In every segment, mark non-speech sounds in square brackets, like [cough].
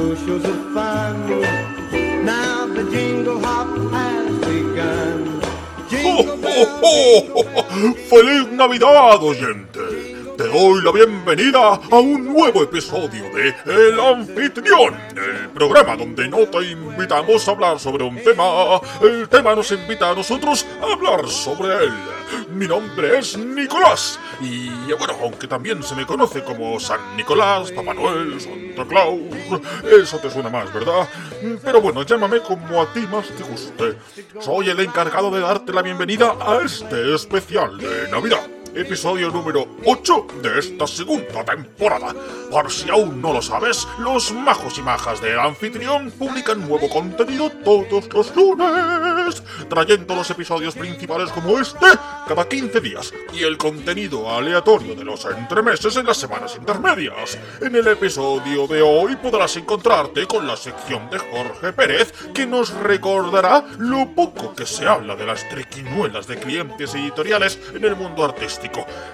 bushels of fun. Now the jingle hop has begun. Jingle bell, ¡Feliz Navidad, oyente! Doy la bienvenida a un nuevo episodio de El Anfitrión, el programa donde no te invitamos a hablar sobre un tema, el tema nos invita a nosotros a hablar sobre él. Mi nombre es Nicolás y bueno, aunque también se me conoce como San Nicolás, Papá Noel, Santa Claus, eso te suena más, ¿verdad? Pero bueno, llámame como a ti más te guste. Soy el encargado de darte la bienvenida a este especial de Navidad episodio número 8 de esta segunda temporada. Por si aún no lo sabes, los majos y majas del anfitrión publican nuevo contenido todos los lunes, trayendo los episodios principales como este cada 15 días y el contenido aleatorio de los entremeses en las semanas intermedias. En el episodio de hoy podrás encontrarte con la sección de Jorge Pérez que nos recordará lo poco que se habla de las triquiñuelas de clientes editoriales en el mundo artístico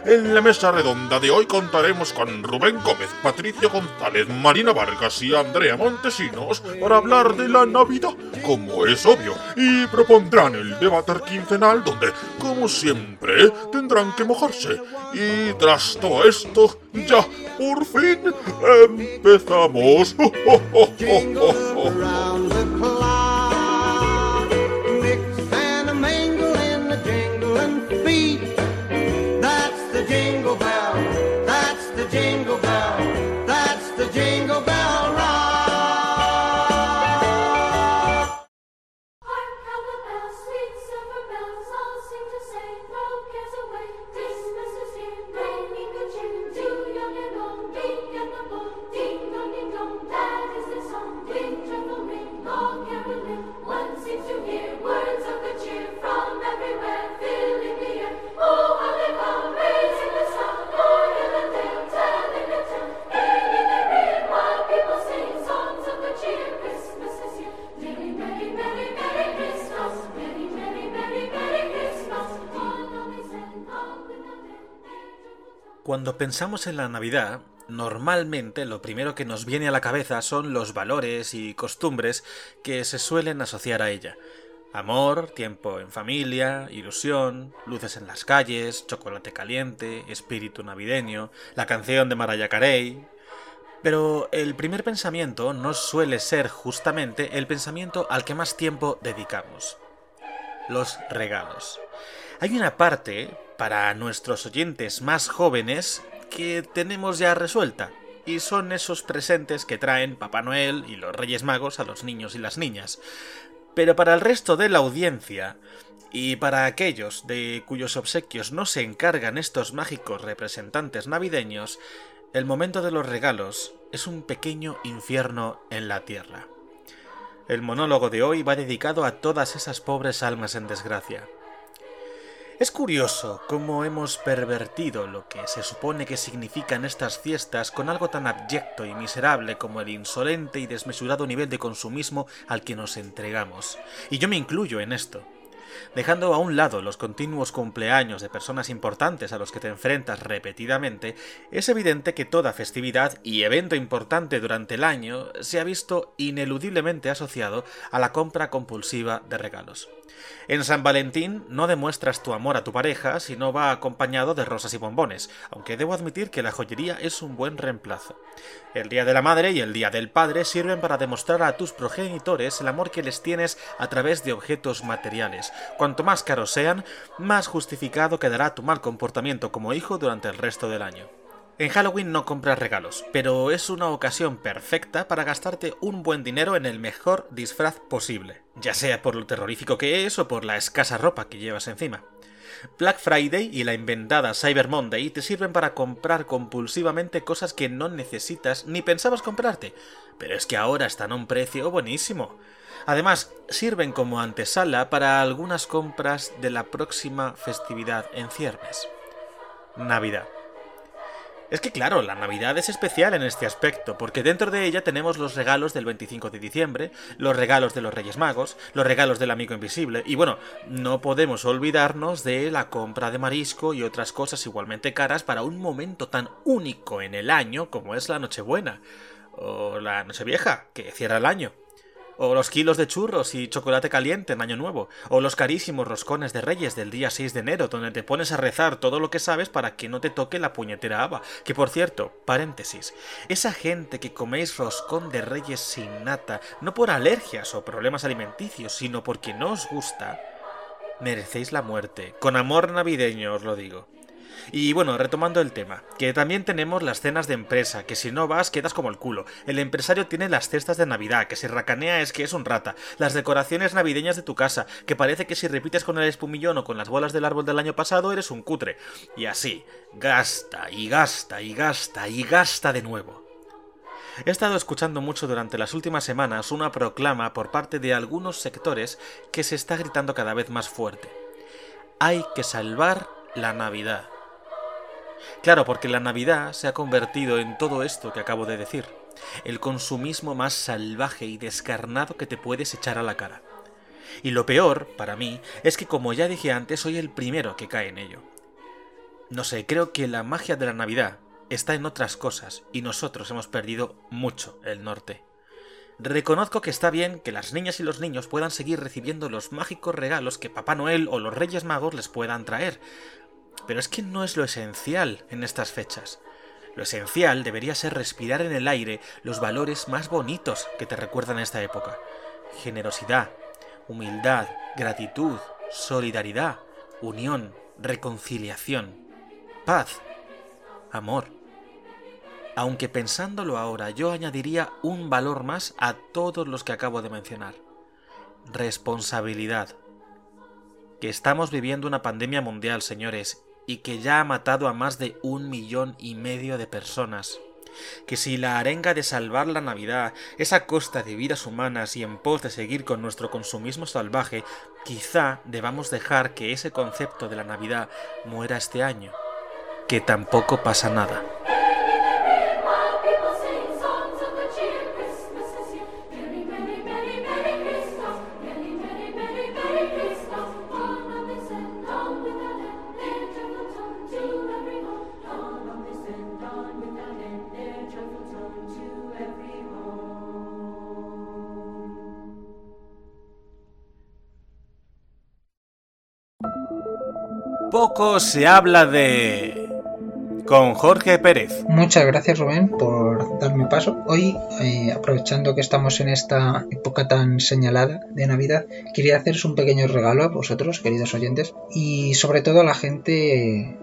en la mesa redonda de hoy contaremos con Rubén Gómez, Patricio González, Marina Vargas y Andrea Montesinos para hablar de la Navidad, como es obvio, y propondrán el debate quincenal donde, como siempre, tendrán que mojarse. Y tras todo esto, ya por fin empezamos. [laughs] Cuando pensamos en la Navidad, normalmente lo primero que nos viene a la cabeza son los valores y costumbres que se suelen asociar a ella. Amor, tiempo en familia, ilusión, luces en las calles, chocolate caliente, espíritu navideño, la canción de Mariah Carey. Pero el primer pensamiento no suele ser justamente el pensamiento al que más tiempo dedicamos. Los regalos. Hay una parte, para nuestros oyentes más jóvenes, que tenemos ya resuelta, y son esos presentes que traen Papá Noel y los Reyes Magos a los niños y las niñas. Pero para el resto de la audiencia, y para aquellos de cuyos obsequios no se encargan estos mágicos representantes navideños, el momento de los regalos es un pequeño infierno en la tierra. El monólogo de hoy va dedicado a todas esas pobres almas en desgracia. Es curioso cómo hemos pervertido lo que se supone que significan estas fiestas con algo tan abyecto y miserable como el insolente y desmesurado nivel de consumismo al que nos entregamos. Y yo me incluyo en esto. Dejando a un lado los continuos cumpleaños de personas importantes a los que te enfrentas repetidamente, es evidente que toda festividad y evento importante durante el año se ha visto ineludiblemente asociado a la compra compulsiva de regalos. En San Valentín no demuestras tu amor a tu pareja si no va acompañado de rosas y bombones, aunque debo admitir que la joyería es un buen reemplazo. El Día de la Madre y el Día del Padre sirven para demostrar a tus progenitores el amor que les tienes a través de objetos materiales. Cuanto más caros sean, más justificado quedará tu mal comportamiento como hijo durante el resto del año. En Halloween no compras regalos, pero es una ocasión perfecta para gastarte un buen dinero en el mejor disfraz posible, ya sea por lo terrorífico que es o por la escasa ropa que llevas encima. Black Friday y la inventada Cyber Monday te sirven para comprar compulsivamente cosas que no necesitas ni pensabas comprarte, pero es que ahora están a un precio buenísimo. Además, sirven como antesala para algunas compras de la próxima festividad en ciernes. Navidad. Es que claro, la Navidad es especial en este aspecto, porque dentro de ella tenemos los regalos del 25 de diciembre, los regalos de los Reyes Magos, los regalos del Amigo Invisible, y bueno, no podemos olvidarnos de la compra de marisco y otras cosas igualmente caras para un momento tan único en el año como es la Nochebuena. o la Nochevieja, que cierra el año, o los kilos de churros y chocolate caliente en Año Nuevo, o los carísimos roscones de Reyes del día 6 de enero, donde te pones a rezar todo lo que sabes para que no te toque la puñetera haba. Que por cierto, paréntesis, esa gente que coméis roscón de Reyes sin nata, no por alergias o problemas alimenticios, sino porque no os gusta, merecéis la muerte. Con amor navideño os lo digo. Y bueno, retomando el tema, que también tenemos las cenas de empresa, que si no vas quedas como el culo. El empresario tiene las cestas de Navidad, que si racanea es que es un rata. Las decoraciones navideñas de tu casa, que parece que si repites con el espumillón o con las bolas del árbol del año pasado eres un cutre. Y así, gasta y gasta y gasta y gasta de nuevo. He estado escuchando mucho durante las últimas semanas una proclama por parte de algunos sectores que se está gritando cada vez más fuerte. Hay que salvar la Navidad. Claro, porque la Navidad se ha convertido en todo esto que acabo de decir, el consumismo más salvaje y descarnado que te puedes echar a la cara. Y lo peor, para mí, es que como ya dije antes, soy el primero que cae en ello. No sé, creo que la magia de la Navidad está en otras cosas y nosotros hemos perdido mucho el norte. Reconozco que está bien que las niñas y los niños puedan seguir recibiendo los mágicos regalos que Papá Noel o los Reyes Magos les puedan traer, pero es que no es lo esencial en estas fechas. Lo esencial debería ser respirar en el aire los valores más bonitos que te recuerdan esta época. Generosidad, humildad, gratitud, solidaridad, unión, reconciliación, paz, amor. Aunque pensándolo ahora yo añadiría un valor más a todos los que acabo de mencionar. Responsabilidad. Que estamos viviendo una pandemia mundial, señores, y que ya ha matado a más de un millón y medio de personas. Que si la arenga de salvar la Navidad es a costa de vidas humanas y en pos de seguir con nuestro consumismo salvaje, quizá debamos dejar que ese concepto de la Navidad muera este año. Que tampoco pasa nada. Se habla de... con Jorge Pérez. Muchas gracias Rubén por darme paso. Hoy, eh, aprovechando que estamos en esta época tan señalada de Navidad, quería haceros un pequeño regalo a vosotros, queridos oyentes, y sobre todo a la gente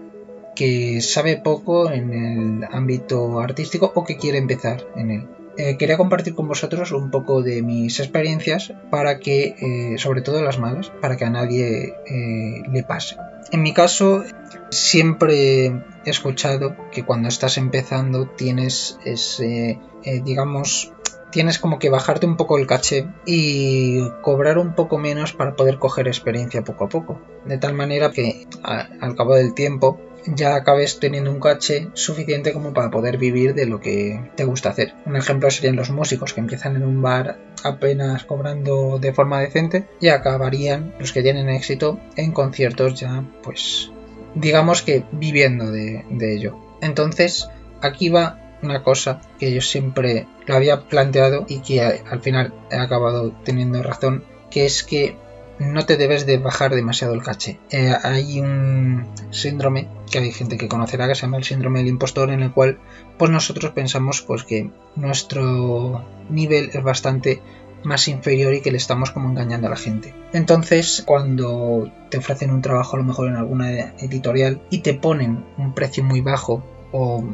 que sabe poco en el ámbito artístico o que quiere empezar en él. Eh, quería compartir con vosotros un poco de mis experiencias para que, eh, sobre todo las malas, para que a nadie eh, le pase. En mi caso, siempre he escuchado que cuando estás empezando tienes ese, digamos, tienes como que bajarte un poco el caché y cobrar un poco menos para poder coger experiencia poco a poco. De tal manera que al cabo del tiempo ya acabes teniendo un caché suficiente como para poder vivir de lo que te gusta hacer. Un ejemplo serían los músicos que empiezan en un bar apenas cobrando de forma decente y acabarían los que tienen éxito en conciertos ya pues digamos que viviendo de, de ello. Entonces aquí va una cosa que yo siempre lo había planteado y que al final he acabado teniendo razón, que es que no te debes de bajar demasiado el caché. Eh, hay un síndrome que hay gente que conocerá que se llama el síndrome del impostor en el cual pues nosotros pensamos pues que nuestro nivel es bastante más inferior y que le estamos como engañando a la gente. Entonces, cuando te ofrecen un trabajo a lo mejor en alguna editorial y te ponen un precio muy bajo o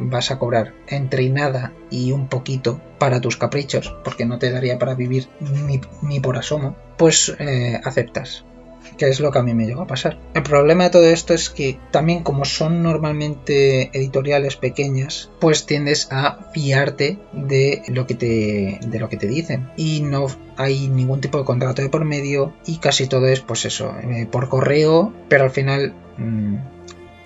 vas a cobrar entre nada y un poquito para tus caprichos, porque no te daría para vivir ni, ni por asomo, pues eh, aceptas que es lo que a mí me llegó a pasar. El problema de todo esto es que también como son normalmente editoriales pequeñas, pues tiendes a fiarte de lo que te de lo que te dicen y no hay ningún tipo de contrato de por medio y casi todo es pues eso, eh, por correo, pero al final mm,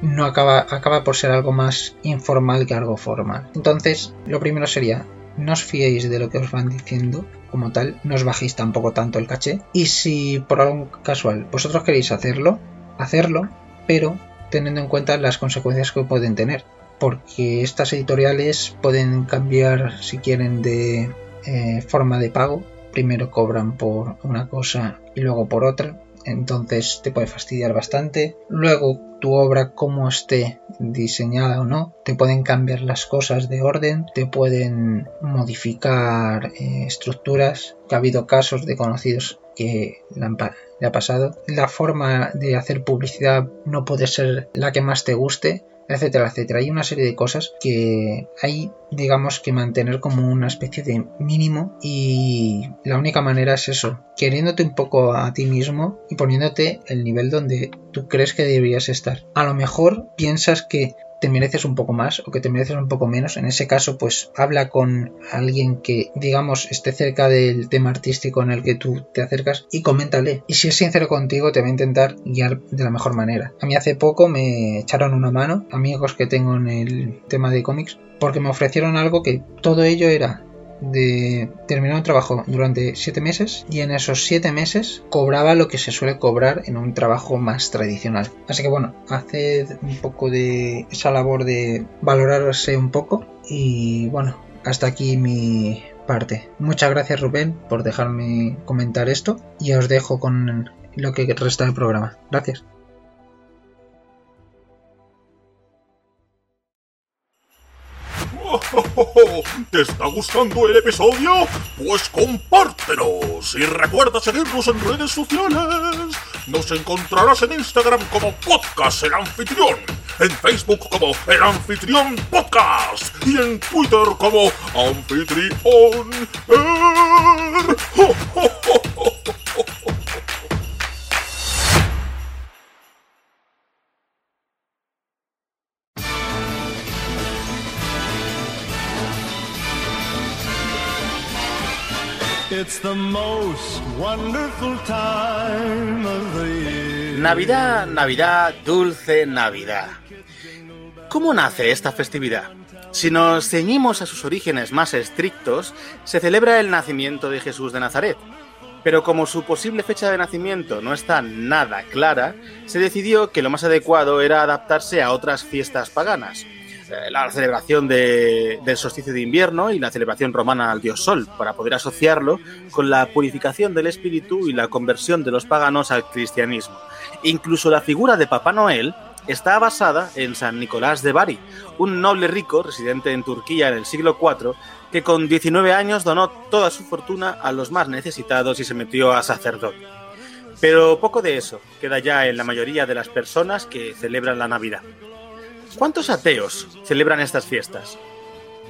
no acaba por ser algo más informal que algo formal. Entonces, lo primero sería no os fiéis de lo que os van diciendo como tal, no os bajéis tampoco tanto el caché. Y si por algún casual vosotros queréis hacerlo, hacerlo, pero teniendo en cuenta las consecuencias que pueden tener. porque estas editoriales pueden cambiar si quieren de eh, forma de pago. Primero cobran por una cosa y luego por otra. Entonces te puede fastidiar bastante. Luego tu obra como esté diseñada o no, te pueden cambiar las cosas de orden, te pueden modificar eh, estructuras, que ha habido casos de conocidos que le, han le ha pasado. La forma de hacer publicidad no puede ser la que más te guste, etcétera, etcétera. Hay una serie de cosas que hay, digamos, que mantener como una especie de mínimo y la única manera es eso, queriéndote un poco a ti mismo y poniéndote el nivel donde tú crees que deberías estar. A lo mejor piensas que te mereces un poco más o que te mereces un poco menos. En ese caso, pues habla con alguien que, digamos, esté cerca del tema artístico en el que tú te acercas y coméntale. Y si es sincero contigo, te va a intentar guiar de la mejor manera. A mí hace poco me echaron una mano, amigos que tengo en el tema de cómics, porque me ofrecieron algo que todo ello era de terminar un trabajo durante 7 meses y en esos 7 meses cobraba lo que se suele cobrar en un trabajo más tradicional. Así que bueno, haced un poco de esa labor de valorarse un poco y bueno, hasta aquí mi parte. Muchas gracias Rubén por dejarme comentar esto y os dejo con lo que resta del programa. Gracias. [laughs] ¿Te está gustando el episodio? Pues compártenos y recuerda seguirnos en redes sociales. Nos encontrarás en Instagram como Podcast El Anfitrión, en Facebook como El Anfitrión Podcast y en Twitter como Anfitrión. Er. [laughs] It's the most wonderful time of the year. Navidad, Navidad, dulce Navidad. ¿Cómo nace esta festividad? Si nos ceñimos a sus orígenes más estrictos, se celebra el nacimiento de Jesús de Nazaret. Pero como su posible fecha de nacimiento no está nada clara, se decidió que lo más adecuado era adaptarse a otras fiestas paganas. La celebración de- del solsticio de invierno y la celebración romana al dios Sol, para poder asociarlo con la purificación del espíritu y la conversión de los paganos al cristianismo. Incluso la figura de Papá Noel está basada en San Nicolás de Bari, un noble rico residente en Turquía en el siglo IV que con 19 años donó toda su fortuna a los más necesitados y se metió a sacerdote. Pero poco de eso queda ya en la mayoría de las personas que celebran la Navidad. ¿Cuántos ateos celebran estas fiestas?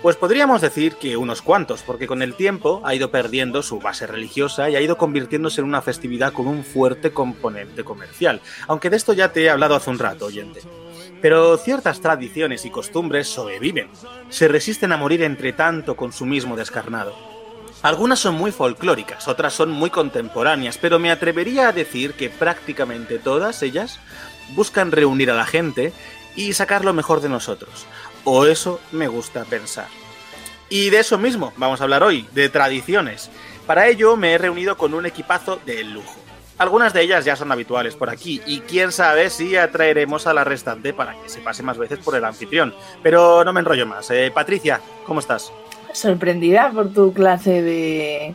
Pues podríamos decir que unos cuantos, porque con el tiempo ha ido perdiendo su base religiosa y ha ido convirtiéndose en una festividad con un fuerte componente comercial, aunque de esto ya te he hablado hace un rato, oyente. Pero ciertas tradiciones y costumbres sobreviven, se resisten a morir entre tanto consumismo descarnado. Algunas son muy folclóricas, otras son muy contemporáneas, pero me atrevería a decir que prácticamente todas ellas buscan reunir a la gente y sacar lo mejor de nosotros. O eso me gusta pensar. Y de eso mismo vamos a hablar hoy, de tradiciones. Para ello me he reunido con un equipazo de lujo. Algunas de ellas ya son habituales por aquí y quién sabe si atraeremos a la restante para que se pase más veces por el anfitrión. Pero no me enrollo más. Eh, Patricia, ¿cómo estás? Sorprendida por tu clase de,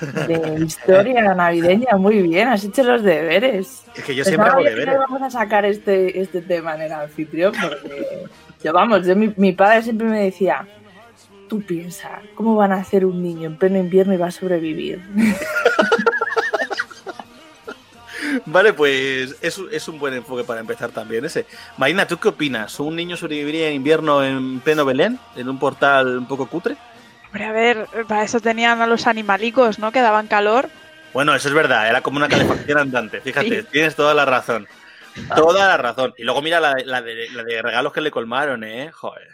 de historia navideña. Muy bien, has hecho los deberes. Es que yo siempre hago deberes. vamos a sacar este, este tema en el anfitrión porque yo, vamos, yo, mi, mi padre siempre me decía, tú piensa, ¿cómo van a hacer un niño en pleno invierno y va a sobrevivir? [laughs] Vale, pues es, es un buen enfoque para empezar también ese. Marina, ¿tú qué opinas? ¿Un niño sobreviviría en invierno en pleno Belén? ¿En un portal un poco cutre? Hombre, a ver, para eso tenían a los animalicos, ¿no? Que daban calor. Bueno, eso es verdad, era como una calefacción andante. Fíjate, Sí. tienes toda la razón. Toda la razón. Y luego mira la, la de, la de regalos que le colmaron, ¿eh? Joder.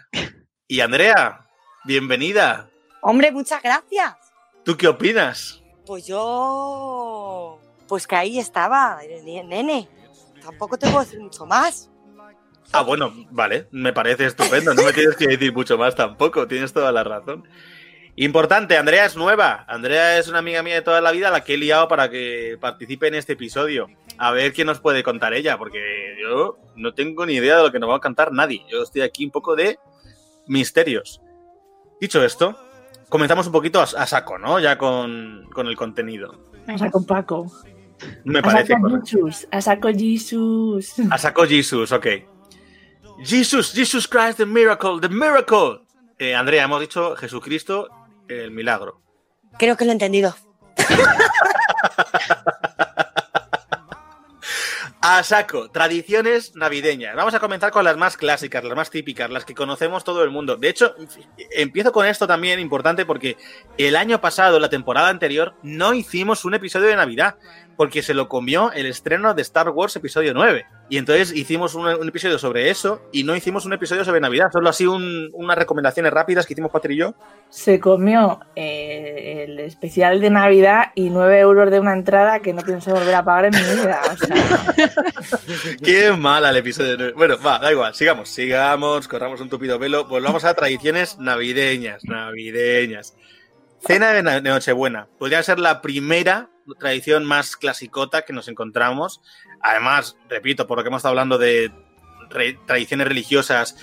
Y Andrea, bienvenida. Hombre, muchas gracias. ¿Tú qué opinas? Pues yo. Pues que ahí estaba, nene. Tampoco te puedo decir mucho más. Ah, bueno, vale, me parece estupendo. No me tienes que decir mucho más tampoco, tienes toda la razón. Importante, Andrea es nueva. Andrea es una amiga mía de toda la vida, la que he liado para que participe en este episodio. A ver qué nos puede contar ella, porque yo no tengo ni idea de lo que nos va a contar nadie. Yo estoy aquí un poco de misterios. Dicho esto, comenzamos un poquito a, a saco, ¿no? Ya con, con el contenido. A saco Paco. Me A parece saco. Jesus. A saco Jesus. A saco Jesus, ok. Jesus, Jesus Christ, the miracle, the miracle. Eh, Andrea, hemos dicho Jesucristo, el milagro. Creo que lo he entendido. [laughs] A saco, tradiciones navideñas. Vamos a comenzar con las más clásicas, las más típicas, las que conocemos todo el mundo. De hecho, empiezo con esto también importante porque el año pasado, la temporada anterior, no hicimos un episodio de Navidad porque se lo comió el estreno de Star Wars episodio 9. Y entonces hicimos un, un episodio sobre eso y no hicimos un episodio sobre Navidad. Solo así un- unas recomendaciones rápidas que hicimos Patri y yo. Se comió eh, el especial de Navidad y 9 euros de una entrada que no pienso volver a pagar en mi vida. O sea, [laughs] Qué mala el episodio. Bueno, va, da igual, sigamos, sigamos, corramos un tupido velo, volvamos a tradiciones navideñas, navideñas. Cena de, na- de Nochebuena. Podría ser la primera tradición más clasicota que nos encontramos. Además, repito, por lo que hemos estado hablando de tradiciones religiosas,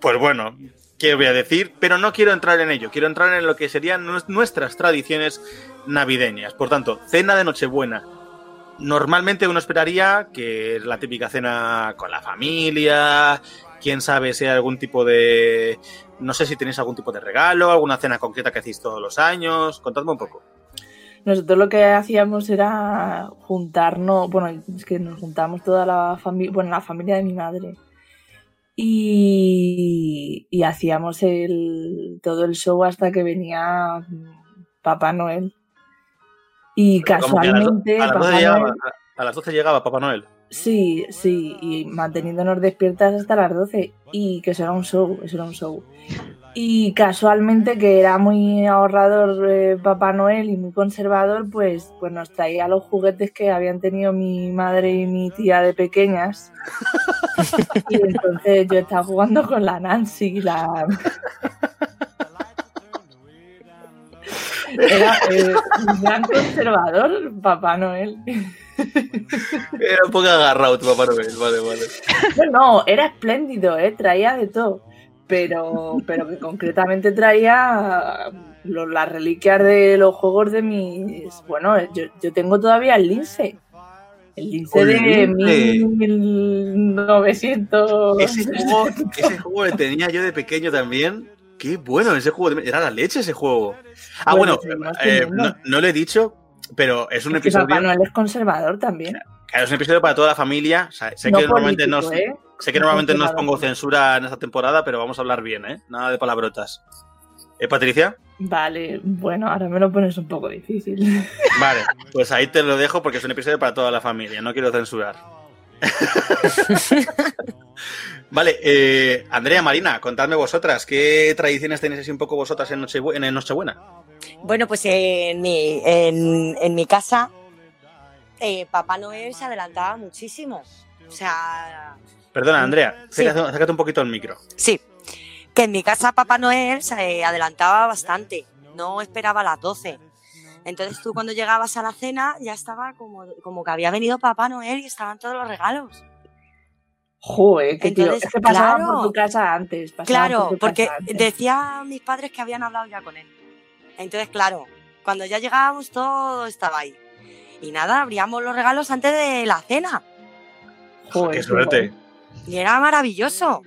pues bueno, ¿qué voy a decir? Pero no quiero entrar en ello, quiero entrar en lo que serían nues- nuestras tradiciones navideñas. Por tanto, cena de Nochebuena. Normalmente uno esperaría que es la típica cena con la familia, quién sabe si hay algún tipo de... No sé si tenéis algún tipo de regalo, alguna cena concreta que hacéis todos los años. Contadme un poco. Nosotros lo que hacíamos era juntarnos, bueno, es que nos juntamos toda la familia, bueno, la familia de mi madre. Y, y hacíamos el, todo el show hasta que venía mm, Papá Noel. Y a casualmente, a las 12 Papá llegaba, Noel, a las 12 llegaba Papá Noel. sí, sí, y manteniéndonos despiertas hasta las 12. Y que eso era un show, eso era un show. Y casualmente, que era muy ahorrador eh, Papá Noel y muy conservador, pues, pues nos traía los juguetes que habían tenido mi madre y mi tía de pequeñas. [laughs] y entonces yo estaba jugando con la Nancy, la... Era eh, un gran conservador, Papá Noel. Era un poco agarrado tu Papá Noel, vale, vale. No, no, era espléndido, ¿eh? traía de todo. Pero, pero que concretamente traía lo- las reliquias de los juegos de mis. Bueno, yo, yo tengo todavía el lince. El lince ¡El de lince! 1900. Ese juego, ese juego le tenía yo de pequeño también. Qué bueno ese juego. Era la leche ese juego. Ah, Bueno, eh, no, no lo he dicho, pero es un Es que episodio. Papá Noel es conservador también. Claro, es un episodio para toda la familia. O sea, sé No que normalmente no, político, ¿eh? sé que No normalmente no os pongo censura en esta temporada, pero vamos a hablar bien, ¿eh? Nada de palabrotas. ¿Eh, Patricia? Vale, bueno, ahora me lo pones un poco difícil. [laughs] Vale, pues ahí te lo dejo porque es un episodio para toda la familia, no quiero censurar. [laughs] vale, eh, Andrea, Marina, contadme vosotras, ¿qué tradiciones tenéis así un poco vosotras en, Nochebuena? Bueno, pues en mi, en, en mi casa, eh, Papá Noel se adelantaba muchísimo. O sea, Perdona, Andrea, Sí. un poquito al micro. sí, que en mi casa Papá Noel se adelantaba bastante. No esperaba a las 12. Entonces tú cuando llegabas a la cena ya estaba como, como que había venido Papá Noel y estaban todos los regalos. Joder, que tío. Que pasaba claro. por tu casa antes. Claro, por porque antes. decía a mis padres que habían hablado ya con él. Entonces, claro, cuando ya llegábamos todo estaba ahí. Y nada, abríamos los regalos antes de la cena. Joder, ¡Qué suerte! Y era maravilloso.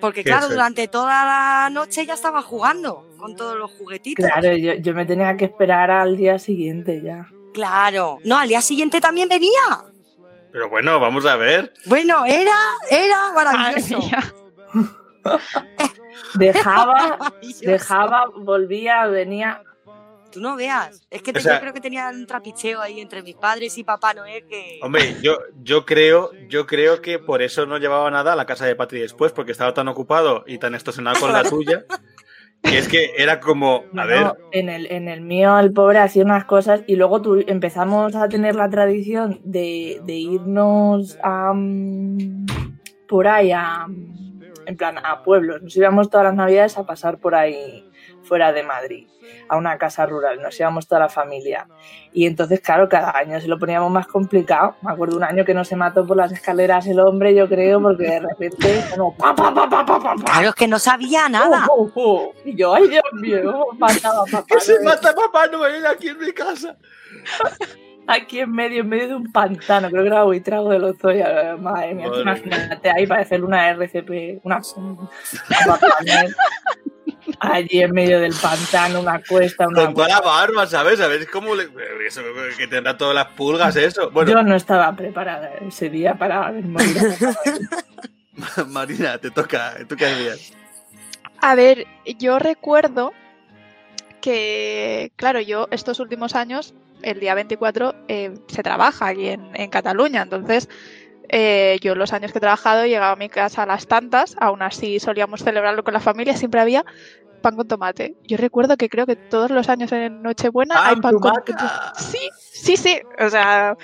Porque Qué claro, suerte. durante toda la noche ya estaba jugando con todos los juguetitos. Claro, yo, yo me tenía que esperar al día siguiente ya. Claro. No, al día siguiente también venía. Pero bueno, vamos a ver. Bueno, era, era maravilloso. [laughs] Dejaba, [laughs] Maravilloso. dejaba, volvía, venía. Tú no veas. Es que te- O sea- yo creo que tenía un trapicheo ahí entre mis padres y Papá Noel que... Hombre, yo, yo creo, yo creo que por eso no llevaba nada a la casa de Patri después, porque estaba tan ocupado y tan estosionado con la [laughs] tuya, que es que era como, a No, ver, en el, en el mío el pobre hacía unas cosas y luego tu- empezamos a tener la tradición de, de irnos a, mm, por ahí a, en plan a pueblos. Nos íbamos todas las navidades a pasar por ahí fuera de Madrid, a una casa rural. Nos íbamos toda la familia. Y entonces, claro, cada año se lo poníamos más complicado. Me acuerdo un año que no se mató por las escaleras el hombre, yo creo, porque de repente, como, pa, pa, pa, pa, pa, pa, pa. Claro, es que no sabía nada. Oh, oh, oh. Y yo, ay Dios mío, mataba a papá. [laughs] Que se mata Papá Noel aquí en mi casa. [laughs] Aquí en medio, en medio de un pantano, creo que era Buitrago de los Zoya. Madre mía, Madre imagínate ahí para hacer una RCP, una. [laughs] Allí en medio del pantano, una cuesta, una. Con toda la barba, ¿sabes? A ver cómo le... Eso, que tendrá todas las pulgas, eso. Bueno, Yo no estaba preparada ese día para ver morir. [laughs] Marina, te toca. ¿Tú qué hacías? A ver, yo recuerdo que, claro, yo estos últimos años, el día 24, eh, se trabaja aquí en, en Cataluña. Entonces, eh, yo los años que he trabajado llegaba a mi casa a las tantas, aún así solíamos celebrarlo con la familia, siempre había pan con tomate. Yo recuerdo que creo que todos los años en Nochebuena ¡Pan, hay pan con tomate! Sí, sí, sí. O sea,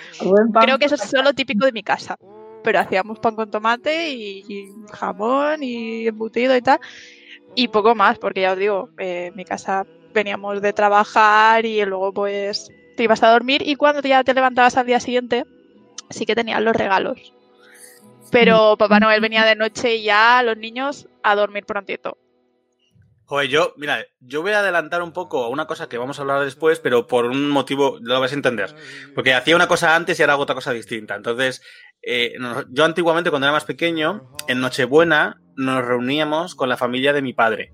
pan. creo que eso es solo típico de mi casa. Pero hacíamos pan con tomate y, y jamón y embutido y tal. Y poco más, porque ya os digo, eh, en mi casa veníamos de trabajar y luego pues te ibas a dormir y cuando ya te levantabas al día siguiente sí que tenían los regalos. Pero Papá Noel venía de noche y ya los niños a dormir prontito. Joder, yo, mira, yo voy a adelantar un poco a una cosa que vamos a hablar después, pero por un motivo lo vas a entender. Porque hacía una cosa antes y ahora hago otra cosa distinta. Entonces, eh, yo antiguamente, cuando era más pequeño, en Nochebuena nos reuníamos con la familia de mi padre.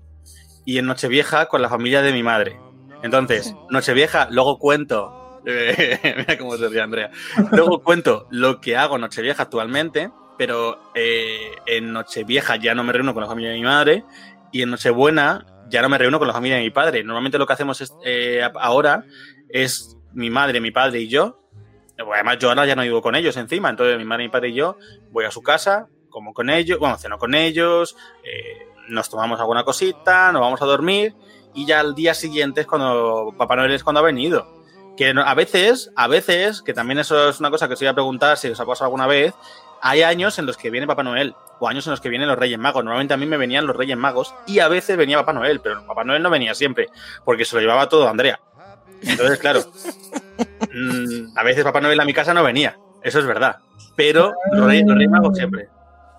Y en Nochevieja con la familia de mi madre. Entonces, Nochevieja, luego cuento. [laughs] mira cómo se ríe Andrea. Luego cuento lo que hago Nochevieja actualmente, pero eh, en Nochevieja ya no me reúno con la familia de mi madre y en Nochebuena ya no me reúno con la familia de mi padre. Normalmente lo que hacemos eh, ahora es mi madre, mi padre y yo. Además, yo ahora ya no vivo con ellos encima, entonces mi madre, mi padre y yo voy a su casa, como con ellos, bueno, ceno con ellos, eh, nos tomamos alguna cosita, nos vamos a dormir y ya al día siguiente es cuando Papá Noel es cuando ha venido. Que a veces, a veces, que también eso es una cosa que os iba a preguntar si os ha pasado alguna vez, hay años en los que viene Papá Noel o años en los que vienen los Reyes Magos. Normalmente a mí me venían los Reyes Magos y a veces venía Papá Noel, pero Papá Noel no venía siempre porque se lo llevaba todo Andrea. Entonces, claro, mm, a veces Papá Noel a mi casa no venía, eso es verdad. Pero los Reyes, los Reyes Magos siempre.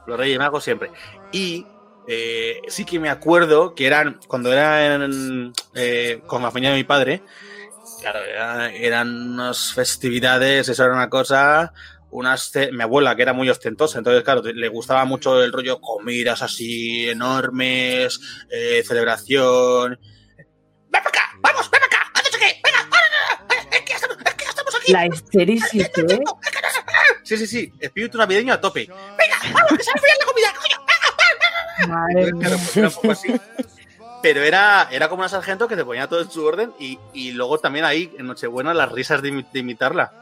Los Reyes Magos siempre. Y eh, sí que me acuerdo que eran, cuando eran eh, con la familia de mi padre, claro, era- eran unas festividades, eso era una cosa, unas mi abuela que era muy ostentosa, entonces claro, le gustaba mucho el rollo comidas así enormes, eh, celebración. ¡Ven para acá! ¡Vamos! ¡Ven para acá! ¡Haz no sé qué! ¡Venga! ¡Es que estamos, es que ya estamos aquí! La histerisis, ¿eh? Sí, sí, sí, espíritu navideño a tope. ¡Venga! ¡Vamos! ¡Que se la comida! ¡Coño! Madre Entonces, mía. claro, era un poco así. Pero era, era como una sargento que te ponía todo en su orden y, y luego también ahí en Nochebuena las risas de, de imitarla.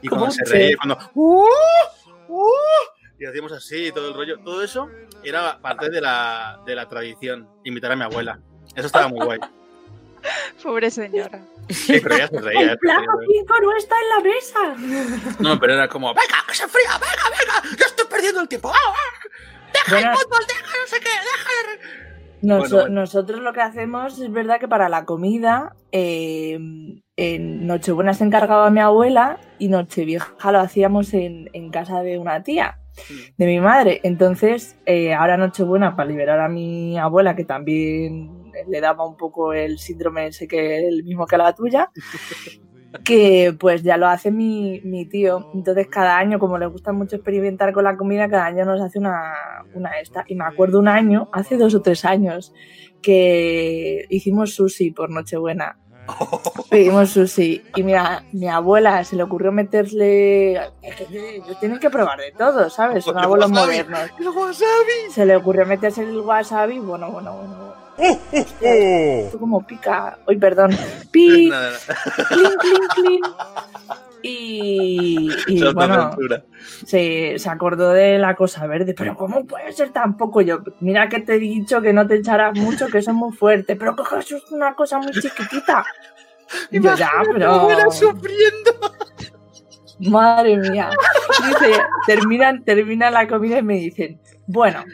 Y cuando ¿Cómo se reía, cuando ¡Uh! ¡Uh! y hacíamos así todo el rollo, todo eso era parte de la, de la tradición, imitar a mi abuela. Eso estaba muy guay. [laughs] Pobre señora. Sí, pero ella se reía. El plato cinco no está en la mesa. [laughs] No, pero era como, venga, que se enfría, venga, venga, yo estoy perdiendo el tiempo. ¡Ah, ah! Deja el fútbol, deja no sé qué, deja... Noso- Bueno, bueno. Nosotros lo que hacemos es verdad que para la comida, eh, en Nochebuena se encargaba mi abuela y Nochevieja lo hacíamos en, en casa de una tía de mi madre. Entonces, eh, ahora Nochebuena, para liberar a mi abuela, que también le daba un poco el síndrome ese que el mismo que la tuya, [laughs] que pues ya lo hace mi, mi tío. Entonces cada año, como le gusta mucho experimentar con la comida, cada año nos hace una, una esta. Y me acuerdo un año, hace dos o tres años, que hicimos sushi por Nochebuena. [laughs] Pedimos sushi. Y mira, mi abuela se le ocurrió meterle. Tienen que probar de todo, ¿sabes? Son El abuelos modernos. ¡El wasabi! Se le ocurrió meterse el wasabi. Bueno, bueno, bueno. Como pica. Uy, perdón. Pi, [laughs] clink, clink, clink. Y, bueno, se, se acordó de la cosa verde. Pero ¿cómo puede ser tan poco? Yo, mira que te he dicho que no te echarás mucho, que eso es muy fuerte. Pero que eso es una cosa muy chiquitita. Y yo ya, pero... sufriendo. Madre mía. Dice, terminan, termina la comida y me dicen, bueno,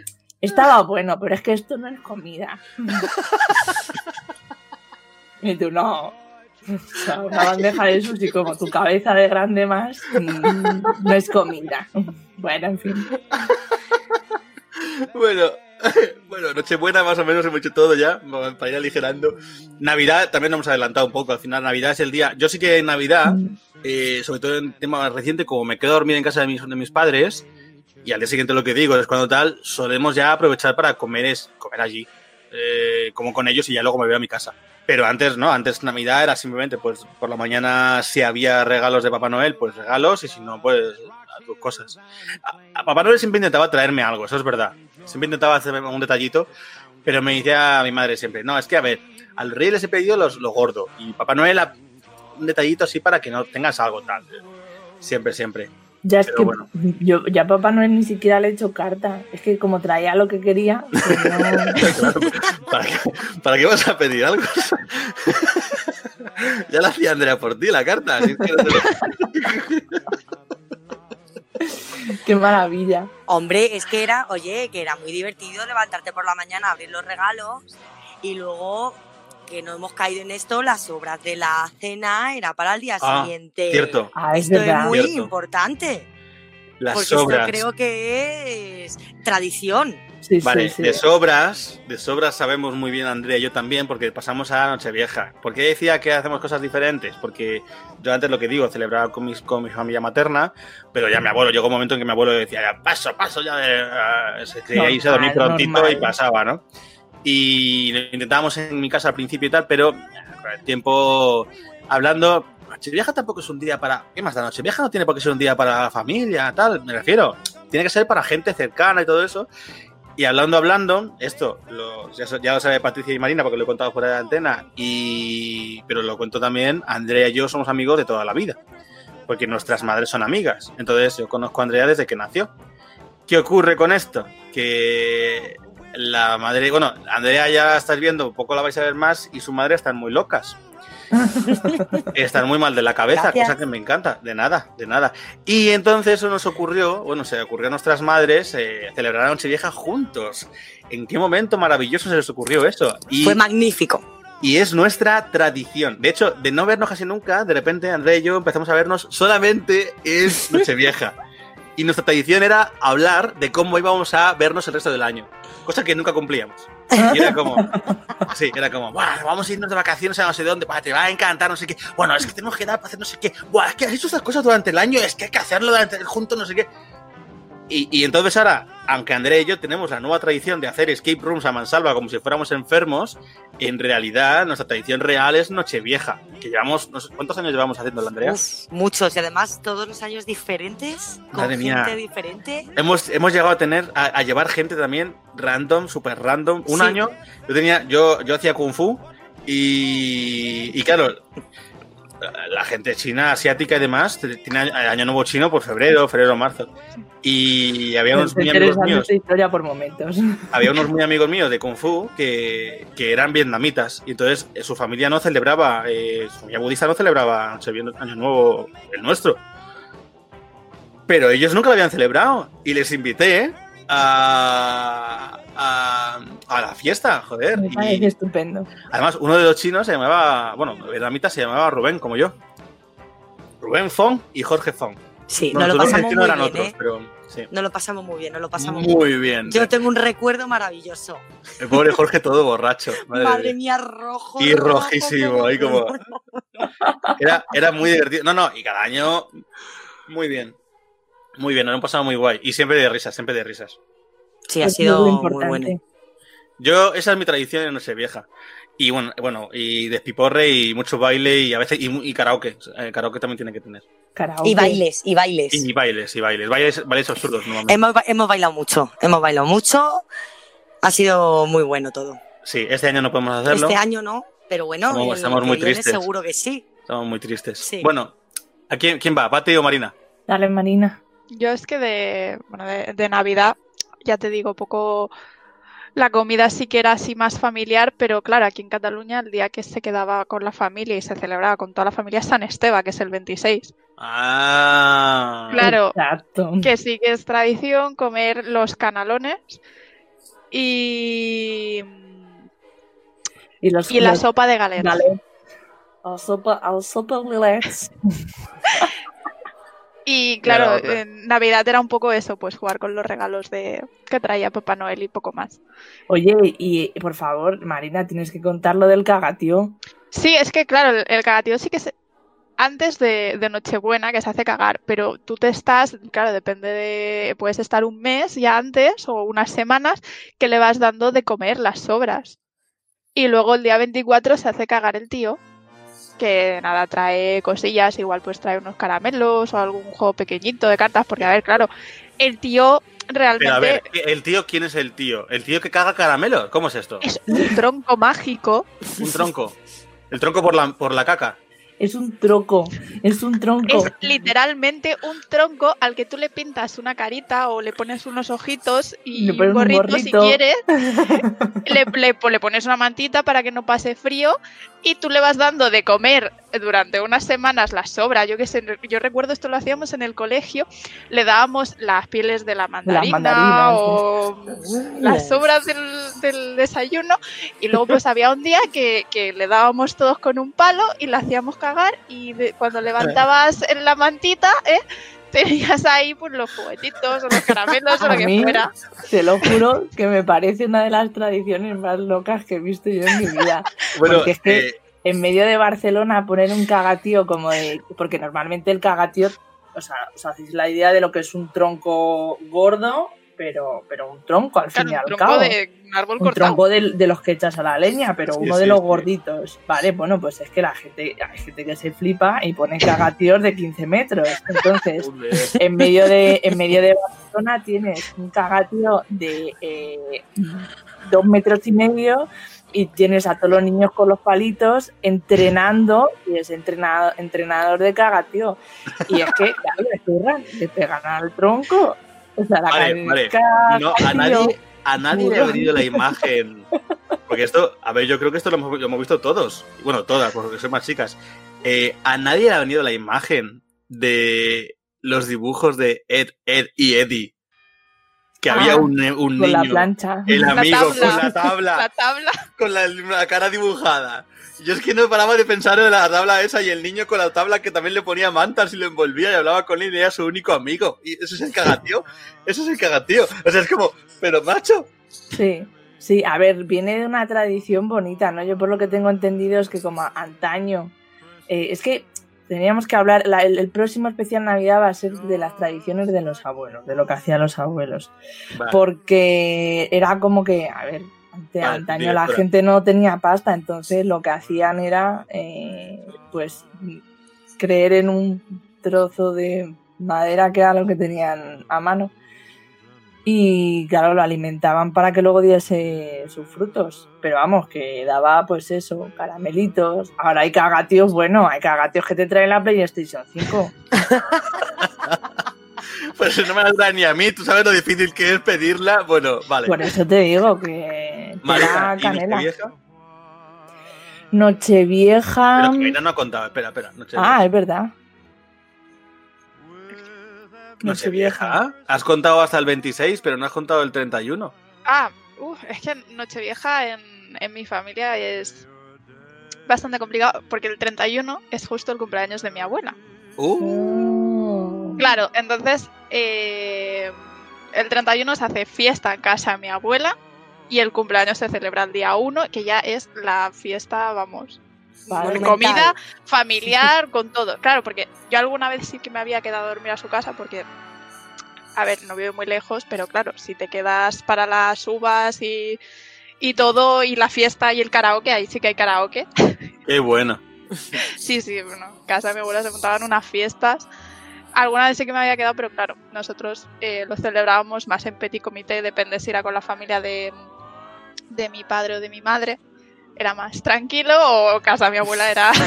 Estaba bueno, pero es que esto no es comida. [laughs] y tú no. O sea, una bandeja de sushi como tu cabeza de grande más mm, no es comida. Bueno, en fin. Bueno, [laughs] bueno, Nochebuena más o menos hemos hecho todo ya, para ir aligerando. Navidad también nos hemos adelantado un poco, al final Navidad es el día. Yo sí que en Navidad, eh, sobre todo en tema más reciente, como me quedo a dormir en casa de mis, de mis padres, y al día siguiente lo que digo es cuando tal, solemos ya aprovechar para comer, es, comer allí, eh, como con ellos y ya luego me voy a mi casa. Pero antes no, antes Navidad era simplemente, pues por la mañana si había regalos de Papá Noel, pues regalos, y si no, pues tus cosas. A, a Papá Noel siempre intentaba traerme algo, eso es verdad. Siempre intentaba hacerme un detallito, pero me decía mi madre siempre, no, es que a ver, al rey les he pedido los, lo gordo, y Papá Noel un detallito así para que no tengas algo tal. Siempre, siempre. Ya es Pero que bueno. yo ya Papá Noel ni siquiera le he hecho carta. Es que como traía lo que quería, pues no- [laughs] ¿Para qué, para qué vas a pedir algo? [laughs] ya la hacía Andrea por ti, la carta. así que no te- [laughs] qué maravilla. Hombre, es que era, oye, que era muy divertido levantarte por la mañana, abrir los regalos y luego que no hemos caído en esto, las sobras de la cena era para el día Ah, siguiente. cierto. Ah, es Esto es verdad. muy Cierto. importante. Las porque sobras. esto creo que es tradición. Sí, Vale, sí, sí. de sobras, de sobras sabemos muy bien Andrea y yo también, porque pasamos a Nochevieja. ¿Por qué decía que hacemos cosas diferentes? Porque yo antes lo que digo, celebraba con, mis, con mi familia materna, pero ya mi abuelo, llegó un momento en que mi abuelo decía, ya paso, paso, ya de, ah, se quería irse a dormir prontito normal. y pasaba, ¿no? Y lo intentábamos en mi casa al principio y tal, pero con el tiempo hablando, Nochevieja tampoco es un día para. ¿Qué más da? Nochevieja no tiene por qué ser un día para la familia, tal, me refiero. Tiene que ser para gente cercana y todo eso. Y hablando, hablando, esto lo, ya, ya lo sabe Patricia y Marina porque lo he contado fuera de la antena, y, pero lo cuento también, Andrea y yo somos amigos de toda la vida, porque nuestras madres son amigas. Entonces yo conozco a Andrea desde que nació. ¿Qué ocurre con esto? Que la madre, bueno, Andrea ya la estás viendo, poco la vais a ver más, y su madre están muy locas. [laughs] Están muy mal de la cabeza, Gracias. cosa que me encanta. De nada, de nada. Y entonces eso nos ocurrió, bueno, se ocurrió a nuestras madres eh, celebrar la Nochevieja juntos. ¿En qué momento maravilloso se les ocurrió eso? Y, Fue magnífico. y es nuestra tradición. De hecho, de no vernos casi nunca, de repente Andrea y yo empezamos a vernos solamente en Nochevieja. Y nuestra tradición era hablar de cómo íbamos a vernos el resto del año. Cosa que nunca cumplíamos. Y era como, [laughs] sí, era como, "Buah, vamos a irnos de vacaciones a no sé dónde, buah, te va a encantar, no sé qué. Bueno, es que tenemos que dar para hacer no sé qué. Buah, es que has hecho estas cosas durante el año, es que hay que hacerlo durante el junto, no sé qué. Y, y entonces ahora, aunque Andrea y yo tenemos la nueva tradición de hacer escape rooms a mansalva como si fuéramos enfermos, en realidad nuestra tradición real es Nochevieja, que llevamos, no sé, ¿cuántos años llevamos haciendo, Andrea? Uf, muchos y además todos los años diferentes, con Madre mía. diferente. Hemos, hemos llegado a tener, a, a llevar gente también random, súper random. Un Sí. año, yo tenía, yo, yo hacía kung fu y, y claro, la gente china, asiática y demás, tiene año nuevo chino por febrero, febrero, marzo. Y había unos muy amigos míos, historia por momentos. había unos muy amigos míos de Kung Fu que, que eran vietnamitas y entonces eh, su familia no celebraba, eh, su familia budista no celebraba Año Nuevo el nuestro. Pero ellos nunca lo habían celebrado y les invité a, a, a la fiesta, joder. Me Y parece estupendo. además, uno de los chinos se llamaba, bueno, vietnamita se llamaba Rubén, como yo. Rubén Fong y Jorge Fong. Sí, Bueno, nos lo pasamos muy bien, otros, ¿eh? pero sí. Nos lo pasamos muy bien, nos lo pasamos muy bien. Muy bien. Yo tengo un recuerdo maravilloso. El pobre Jorge todo borracho. [laughs] Madre Madre, mía. rojo. Y rojo, rojísimo, ahí como. [laughs] Era, era muy divertido. No, no, y cada año. Muy bien. Muy bien, nos hemos pasado muy guay. Y siempre de risas, siempre de risas. Sí, ha Eso es sido muy bueno. Yo, esa es mi tradición en Nochevieja. Y bueno, bueno, y despiporre y mucho baile y a veces. Y, karaoke. Eh, karaoke también tiene que tener. Karaoke. Y bailes, y bailes. Y bailes, y bailes. Bailes, bailes absurdos, normalmente. Hemos, hemos bailado mucho, hemos bailado mucho. Ha sido muy bueno todo. Sí, este año no podemos hacerlo. Este año no, pero bueno, Estamos- el estamos muy tristes. seguro que sí. Estamos muy tristes. Sí. Bueno, ¿a quién, quién va? ¿Pati o Marina? Dale, Marina. Yo es que de, bueno, de, de Navidad, ya te digo, poco. La comida sí que era así más familiar, pero claro, aquí en Cataluña el día que se quedaba con la familia y se celebraba con toda la familia es San Esteba, que es el 26. Ah. Claro, Exacto. que sí que es tradición comer los canalones y, Y, los, y la los sopa de galets. galets. La sopa, la sopa. [laughs] Y claro, en Navidad era un poco eso, pues jugar con los regalos de que traía Papá Noel y poco más. Oye, y por favor, Marina, tienes que contar lo del cagatío. Sí, es que claro, el, el cagatío sí que se... Antes de, de Nochebuena que se hace cagar, pero tú te estás, claro, depende de... Puedes estar un mes ya antes o unas semanas que le vas dando de comer las sobras. Y luego el día 24 se hace cagar el tío, que nada, trae cosillas, igual pues trae unos caramelos o algún juego pequeñito de cartas, porque a ver, claro, el tío realmente Pero a ver, ¿el tío quién es el tío? ¿El tío que caga caramelos? ¿Cómo es esto? es un tronco mágico. Un tronco. El tronco por la, por la caca. Es un troco, es un tronco. Es literalmente un tronco al que tú le pintas una carita o le pones unos ojitos y un pones un gorrito, gorrito. si quieres. [laughs] le, le- le pones una mantita para que no pase frío y tú le vas dando de comer durante unas semanas las sobras. Yo que sé, yo recuerdo esto lo hacíamos en el colegio, le dábamos las pieles de la mandarina o las sobras del, del desayuno y luego pues había un día que, que le dábamos todos con un palo y le hacíamos cagar y de- cuando levantabas en la mantita, ¿eh? tenías ahí pues los juguetitos o los caramelos o lo que mí, fuera. te lo juro que me parece una de las tradiciones más locas que he visto yo en mi vida. [laughs] Bueno, Porque es que eh, en medio de Barcelona poner un cagatío como de... Porque normalmente el cagatío, o sea, os hacéis la idea de lo que es un tronco gordo, pero, pero un tronco al fin y al cabo. de un árbol un cortado. tronco de, de los que echas a la leña, pero Sí, uno de los sí. gorditos. Vale, bueno, pues es que la gente, hay gente que se flipa y pone cagatíos de 15 metros. Entonces, [laughs] en medio de, en medio de Barcelona tienes un cagatío de eh, dos metros y medio y tienes a todos los niños con los palitos entrenando y es entrenado, entrenador de cagatío. Y es que, claro, le zurran, le pegan al tronco. O sea, la Vale, vale. No, a nadie, a nadie le ha venido la imagen. Porque esto, a ver, yo creo que esto lo hemos, lo hemos visto todos. Bueno, todas, porque son más chicas. Eh, a nadie le ha venido la imagen de los dibujos de Ed, Ed y Eddie. Que Ah, había un, un con la niño, plancha. el La amigo con la tabla, La tabla. con la, la cara dibujada. Yo es que no paraba de pensar en la tabla esa y el niño con la tabla que también le ponía mantas y lo envolvía y hablaba con él y era su único amigo. Y eso es el cagatío. Eso es el cagatío. O sea, es como, pero macho. Sí, sí, a ver, viene de una tradición bonita, ¿no? Yo por lo que tengo entendido es que como antaño, eh, es que teníamos que hablar, la- el, el próximo especial Navidad va a ser de las tradiciones de los abuelos, de lo que hacían los abuelos, Vale. porque era como que, a ver, ante- Vale, antaño la gente no tenía pasta, entonces lo que hacían era, eh, pues, creer en un trozo de madera que era lo que tenían a mano. Y claro, lo alimentaban para que luego diese sus frutos. Pero vamos, que daba pues eso, caramelitos. Ahora hay cagatíos, bueno, hay cagatíos que te traen la PlayStation 5. [laughs] Pues no me la trae ni a mí, tú sabes lo difícil que es pedirla. Bueno, vale. Por eso te digo que da ¿y canela. Nochevieja? Nochevieja. Pero Marina no ha contado, espera, espera. Nochevieja. Ah, es verdad. Nochevieja. Has contado hasta el 26, pero no has contado el 31. Ah, uf, es que Nochevieja en, en mi familia es bastante complicado porque el 31 es justo el cumpleaños de mi abuela. Uh. Claro, entonces eh, el 31 se hace fiesta en casa de mi abuela y el cumpleaños se celebra el día 1, que ya es la fiesta, vamos, Vale. con comida familiar, [laughs] con todo. Claro, porque yo alguna vez sí que me había quedado a dormir a su casa porque, a ver, no vivo muy lejos, pero claro, si te quedas para las uvas y, y todo, y la fiesta y el karaoke, ahí sí que hay karaoke. qué bueno. [laughs] Sí, sí, bueno, en casa de mi abuela se montaban unas fiestas. Alguna vez sí que me había quedado, pero claro, nosotros eh, lo celebrábamos más en petit comité, depende si era con la familia de, de mi padre o de mi madre. Era más tranquilo o casa de mi abuela era... [laughs]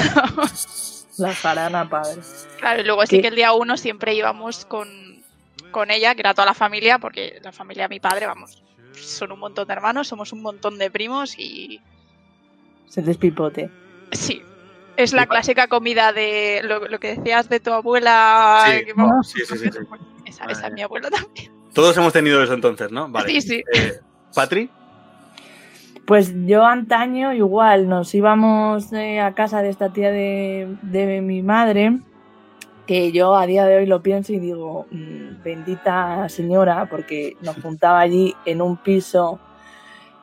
La jarana, padre. claro, y luego sí que el día uno siempre íbamos con, con ella, que era toda la familia, porque la familia de mi padre, vamos, son un montón de hermanos, somos un montón de primos y Se despipote. Sí. Es la clásica comida de lo, lo que decías de tu abuela. Sí, que vamos, sí, sí, sí, sí. Esa, Vale. esa es mi abuela también. Todos hemos tenido eso entonces, ¿no? Vale. Sí, sí. Eh, Patri, Pues yo antaño igual nos íbamos eh, a casa de esta tía de, de mi madre, que yo a día de hoy lo pienso y digo, mm, bendita señora, porque nos [laughs] juntaba allí en un piso,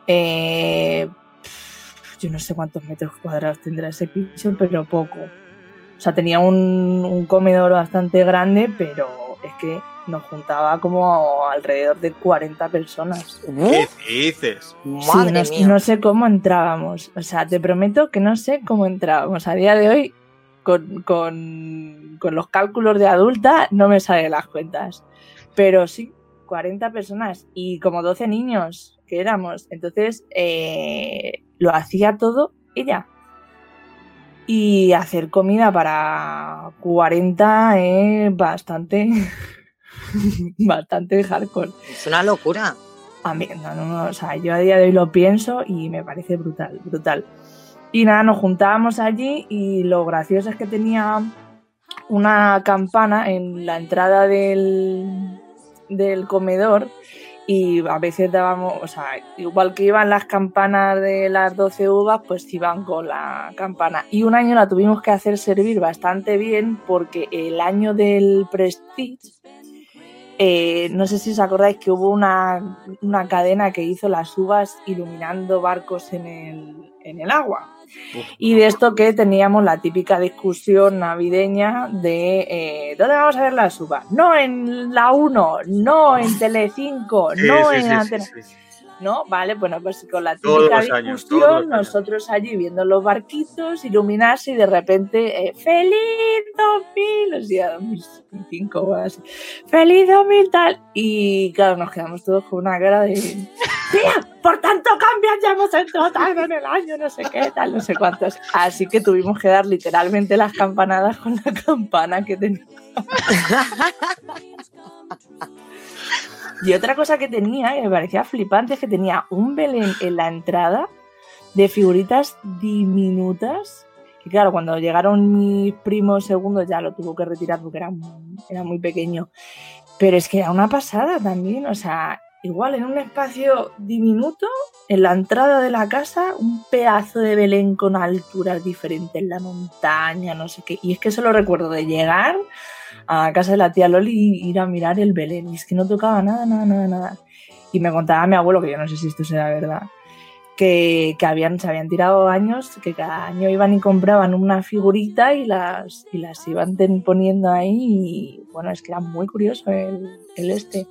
eh, yo no sé cuántos metros cuadrados tendrá ese piso, pero poco. O sea, tenía un, un comedor bastante grande, pero es que nos juntaba como alrededor de 40 personas. ¿Qué dices? Sí, Madre no, mía. no sé cómo entrábamos. O sea, te prometo que no sé cómo entrábamos. A día de hoy, con, con- con los cálculos de adulta, no me salen las cuentas. Pero sí, 40 personas y como 12 niños que éramos. Entonces, eh, lo hacía todo ella. Y hacer comida para 40 es bastante, [laughs] bastante hardcore. Es una locura. A mí, no, no, no, o sea, yo a día de hoy lo pienso y me parece brutal, brutal. Y nada, nos juntábamos allí y lo gracioso es que tenía una campana en la entrada del, del comedor y a veces dábamos, o sea, igual que iban las campanas de las 12 uvas, pues iban con la campana. Y un año la tuvimos que hacer servir bastante bien porque el año del Prestige eh, no sé si os acordáis que hubo una, una cadena que hizo las uvas iluminando barcos en el, en el agua. Y de esto que teníamos la típica discusión navideña de eh, ¿dónde vamos a ver las uvas? No en la 1, no en Telecinco, no sí, en sí, la sí. ¿No? Vale, bueno, pues con la Todos típica los años, discusión, todos los años. nosotros allí viendo los barquitos iluminarse y de repente, eh, ¡Feliz 2000! O sea, 2005 o así. ¡Feliz 2000 tal! Y claro, nos quedamos todos con una cara de... ¡Tía! ¡Por tanto cambian! Ya hemos entrado tarde en el año, no sé qué, tal, no sé cuántos. Así que tuvimos que dar literalmente las campanadas con la campana que teníamos. [laughs] Y otra cosa que tenía, que me parecía flipante, es que tenía un Belén en la entrada de figuritas diminutas. Y claro, cuando llegaron mis primos segundos ya lo tuvo que retirar porque era muy, era muy pequeño. Pero es que era una pasada también, o sea, igual en un espacio diminuto, en la entrada de la casa, un pedazo de Belén con alturas diferentes en la montaña, no sé qué. Y es que solo recuerdo de llegar a casa de la tía Loli y ir a mirar el Belén. Y es que no tocaba nada, nada, nada, nada. Y me contaba mi abuelo, que yo no sé si esto será verdad, que, que habían, se habían tirado años, que cada año iban y compraban una figurita y las, y las iban ten- poniendo ahí. Y bueno, es que era muy curioso el, el este.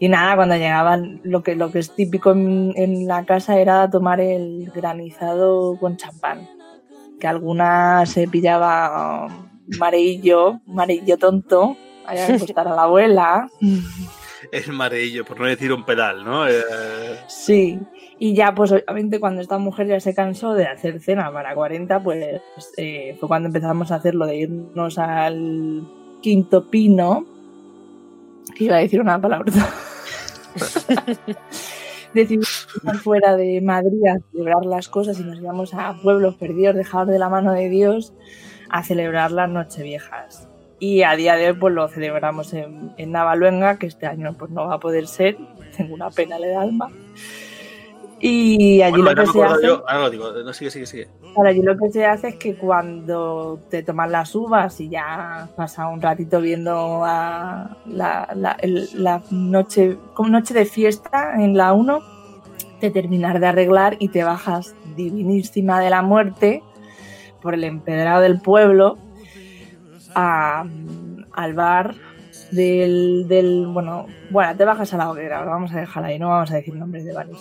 Y nada, cuando llegaban, lo que, lo que es típico en, en la casa era tomar el granizado con champán. Que alguna se pillaba mareillo, mareillo tonto, a [laughs] acostar a la abuela. Es mareillo, por no decir un pedal, ¿no? Eh, Sí, y ya pues obviamente cuando esta mujer ya se cansó de hacer cena para 40, pues eh, fue cuando empezamos a hacer lo de irnos al quinto pino, que iba a decir una palabra. [laughs] Decidimos estar fuera de Madrid a celebrar las cosas y nos íbamos a pueblos perdidos, dejados de la mano de Dios, a celebrar las Nocheviejas. Y a día de hoy pues lo celebramos en, en Navaluenga, que este año pues no va a poder ser, tengo una pena en el alma. Y allí bueno, lo que se hace... yo. Ahora lo digo, no, sigue, sigue, sigue. Claro, allí lo que se hace es que cuando te tomas las uvas y ya pasa un ratito viendo a la, la- el- la noche, como noche de fiesta en la 1, te terminas de arreglar y te bajas divinísima de la muerte por el empedrado del pueblo a- al bar del, del- bueno, bueno, te bajas a la hoguera, lo vamos a dejar ahí, no vamos a decir nombres de bares.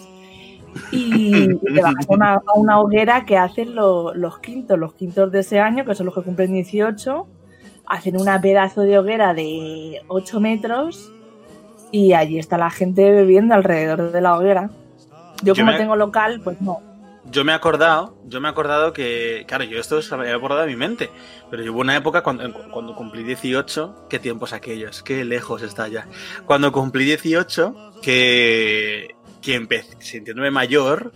Y, y te bajas a una, a una hoguera que hacen lo- los quintos, los quintos de ese año, que son los que cumplen 18, hacen una pedazo de hoguera de 8 metros y allí está la gente bebiendo alrededor de la hoguera. Yo, Yo como me- tengo local, pues no. Yo me he acordado, yo me he acordado que, claro, yo esto se me había acordado de mi mente, pero hubo una época cuando, cuando cumplí 18, qué tiempos aquellos, qué lejos está ya. Cuando cumplí 18, que, que empecé, sintiéndome mayor,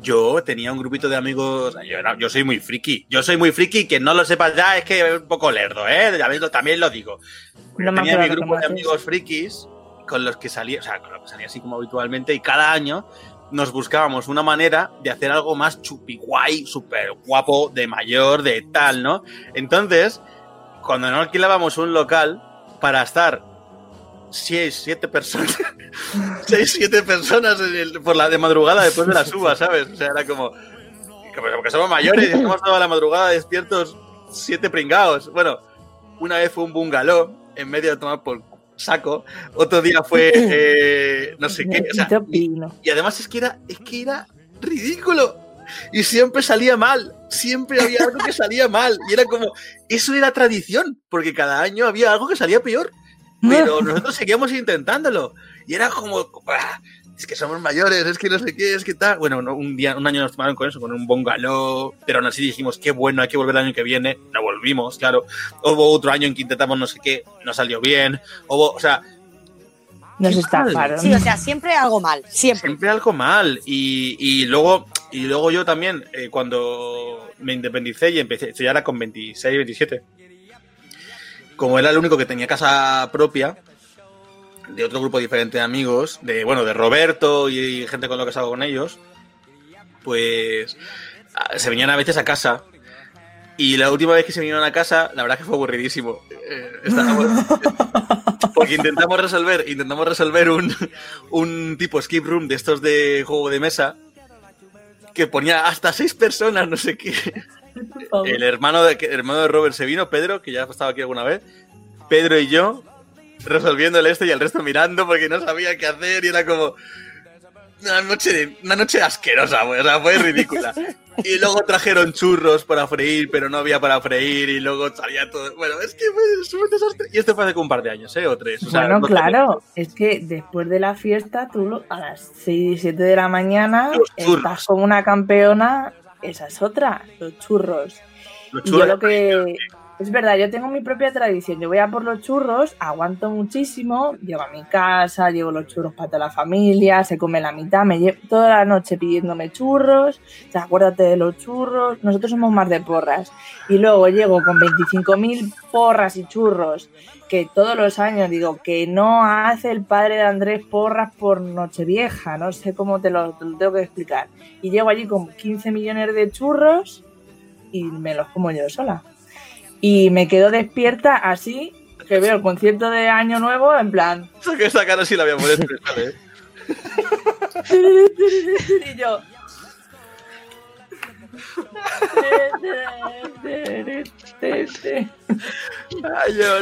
yo tenía un grupito de amigos, yo, era- yo soy muy friki, yo soy muy friki, que no lo sepas ya es que es un poco lerdo, ¿eh? También lo digo. No tenía mi grupo de amigos frikis con los que salía, o sea, con los que salía así como habitualmente y cada año nos buscábamos una manera de hacer algo más chupi guay, súper guapo, de mayor, de tal, ¿no? Entonces, cuando no alquilábamos un local para estar seis, siete personas, [laughs] seis, siete personas en el- por la de madrugada después de las [laughs] uvas, ¿sabes? O sea, era como, como porque somos mayores y estamos toda la madrugada despiertos siete pringados. Bueno, una vez fue un bungalow en medio de tomar por saco, otro día fue [clears throat] eh, no sé qué, o sea, y además es que era, es que era ridículo. Y siempre salía mal. Siempre había algo que salía mal. Y era como, eso era tradición, porque cada año había algo que salía peor. Pero nosotros seguíamos intentándolo. Y era como, "Ah, es que somos mayores, es que no sé qué, es que tal. Bueno, no, un día, un año nos tomaron con eso, con un bungalow, pero aún así dijimos, qué bueno, hay que volver el año que viene. No volvimos, claro. Hubo otro año en que intentamos no sé qué, no salió bien. Hubo, o sea, Nos estafaron. Sí, o sea, siempre algo mal, siempre. siempre algo mal. Y, y luego y luego yo también, eh, cuando me independicé y empecé, esto ya era con 26, 27, como era el único que tenía casa propia, de otro grupo diferente de amigos, de bueno, de Roberto y gente con lo que salgo con ellos, pues ah, se venían a veces a casa. Y la última vez que se vinieron a casa, la verdad que fue aburridísimo. Eh, estábamos- [laughs] porque intentamos resolver, intentamos resolver un, un tipo escape room de estos de juego de mesa que ponía hasta seis personas, no sé qué. El hermano de, el hermano de Robert se vino, Pedro, que ya ha estado aquí alguna vez. Pedro y yo resolviendo el este y el resto mirando porque no sabía qué hacer y era como una noche, de- una noche asquerosa, pues, o sea, fue ridícula. [laughs] Y luego trajeron churros para freír, pero no había para freír y luego salía todo. Bueno, es que fue, un desastre. Y esto fue hace un par de años, ¿eh? O tres. O sea, bueno, no claro, es que después de la fiesta, tú a las 6 y 7 de la mañana churros. estás como una campeona, esa es otra, los churros. Los Y yo churros- lo que. Es verdad, yo tengo mi propia tradición. Yo voy a por los churros, aguanto muchísimo, llego a mi casa, llevo los churros para toda la familia, se come la mitad, me llevo toda la noche pidiéndome churros, acuérdate de los churros. Nosotros somos más de porras. Y luego llego con 25.000 porras y churros, que todos los años digo que no hace el padre de Andrés porras por Nochevieja, no sé cómo te lo, te lo tengo que explicar. Y llego allí con 15 millones de churros y me los como yo sola. Y me quedo despierta así, que veo el concierto de Año Nuevo en plan... [laughs] que esa cara sí la había puesto. ¿eh? y yo...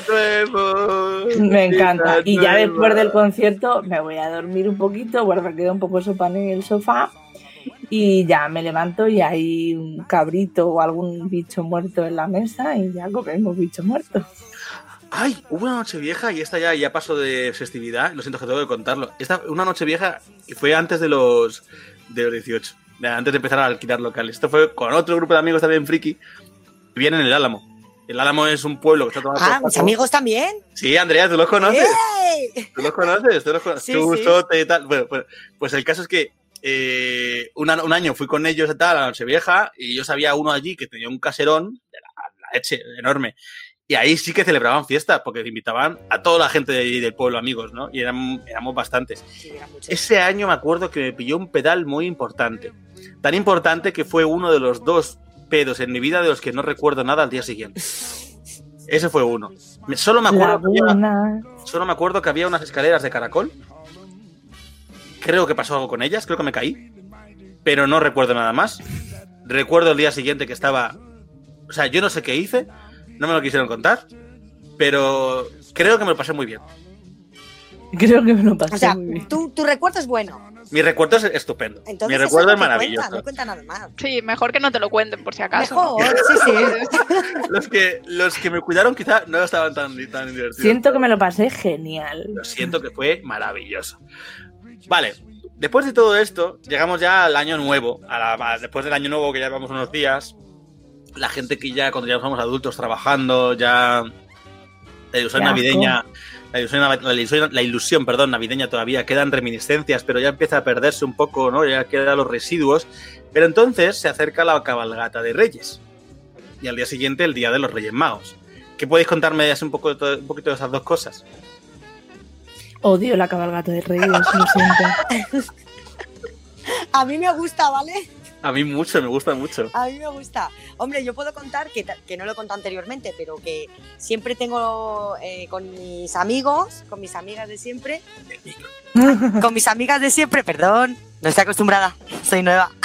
Nuevo. Me encanta. Y ya después del concierto me voy a dormir un poquito, bueno, me quedo un poco sopán en el sofá y ya me levanto y hay un cabrito o algún bicho muerto en la mesa y ya comemos bicho muerto. Ay, hubo una noche vieja y esta ya, ya pasó de festividad. Lo siento que tengo que contarlo. Esta, una noche vieja y fue antes de los, de los 18. de- Antes de empezar a alquilar locales. Esto fue con otro grupo de amigos también friki. que Vienen en el Álamo. El Álamo es un pueblo que está tomado Ah, mis amigos también. Sí, Andrea, tú los conoces. ¡Ey! ¿Tú los conoces? ¿Tú los conoces? Sí, Tú, sí. Sote y tal. Bueno, pues, pues el caso es que eh, un, año fui con ellos y tal, a la Nochevieja, y yo sabía uno allí que tenía un caserón de la, la leche enorme. Y ahí sí que celebraban fiestas, porque invitaban a toda la gente de- del pueblo, amigos, ¿no? Y eran, éramos bastantes. Sí, eran muchos. Ese año me acuerdo que me pilló un pedal muy importante. Tan importante que fue uno de los dos pedos en mi vida de los que no recuerdo nada al día siguiente. [laughs] Ese fue uno. Solo me acuerdo que había- Laguna. Solo me acuerdo que había unas escaleras de caracol. Creo que pasó algo con ellas, creo que me caí. Pero no recuerdo nada más. Recuerdo el día siguiente que estaba. O sea, yo no sé qué hice, no me lo quisieron contar. Pero creo que me lo pasé muy bien. Creo que me lo pasé O sea, muy bien. tu, tu recuerdo es bueno. Mi recuerdo es estupendo. Entonces, Mi recuerdo es maravilloso. Cuenta, no cuenta nada más. Sí, mejor que no te lo cuenten por si acaso. Mejor, sí, sí. [laughs] Los que, los que me cuidaron quizá no estaban tan, tan divertidos. Siento que me lo pasé genial. Lo siento que fue maravilloso. Vale, después de todo esto, llegamos ya al año nuevo. A la- a- después del año nuevo, que ya llevamos unos días, la gente que ya, cuando ya somos adultos trabajando, ya. La ilusión navideña. La ilusión, la, ilusión, la ilusión, perdón, navideña todavía quedan reminiscencias, pero ya empieza a perderse un poco, ¿no? Ya quedan los residuos. Pero entonces se acerca la cabalgata de Reyes. Y al día siguiente, el día de los Reyes Magos. ¿Qué podéis contarme un, poco de todo- un poquito de esas dos cosas? Odio la cabalgata de Reyes, lo siento. [laughs] A mí me gusta, ¿vale? A mí mucho, me gusta mucho. A mí me gusta. Hombre, yo puedo contar, que, que no lo he contado anteriormente, pero que siempre tengo eh, con mis amigos, con mis amigas de siempre, [laughs] con mis amigas de siempre, perdón, no estoy acostumbrada, soy nueva. [laughs]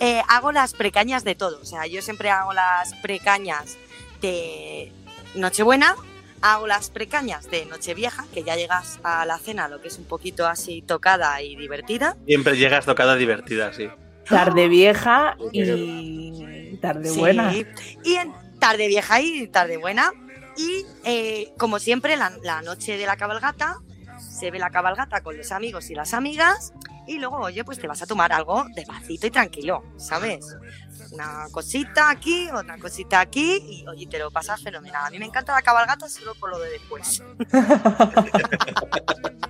Eh, hago las precañas de todo. O sea, yo siempre hago las precañas de Nochebuena, hago las precañas de Nochevieja, que ya llegas a la cena, lo que es un poquito así tocada y divertida. Siempre llegas tocada divertida, sí. Tarde vieja [laughs] y tarde Sí, buena. Y en tarde vieja y tarde buena. Y eh, como siempre, la, la noche de la cabalgata, se ve la cabalgata con los amigos y las amigas. Y luego, oye, pues te vas a tomar algo despacito y tranquilo, ¿sabes? Una cosita aquí, otra cosita aquí, y oye, te lo pasas fenomenal. A mí me encanta la cabalgata solo por lo de después. [laughs]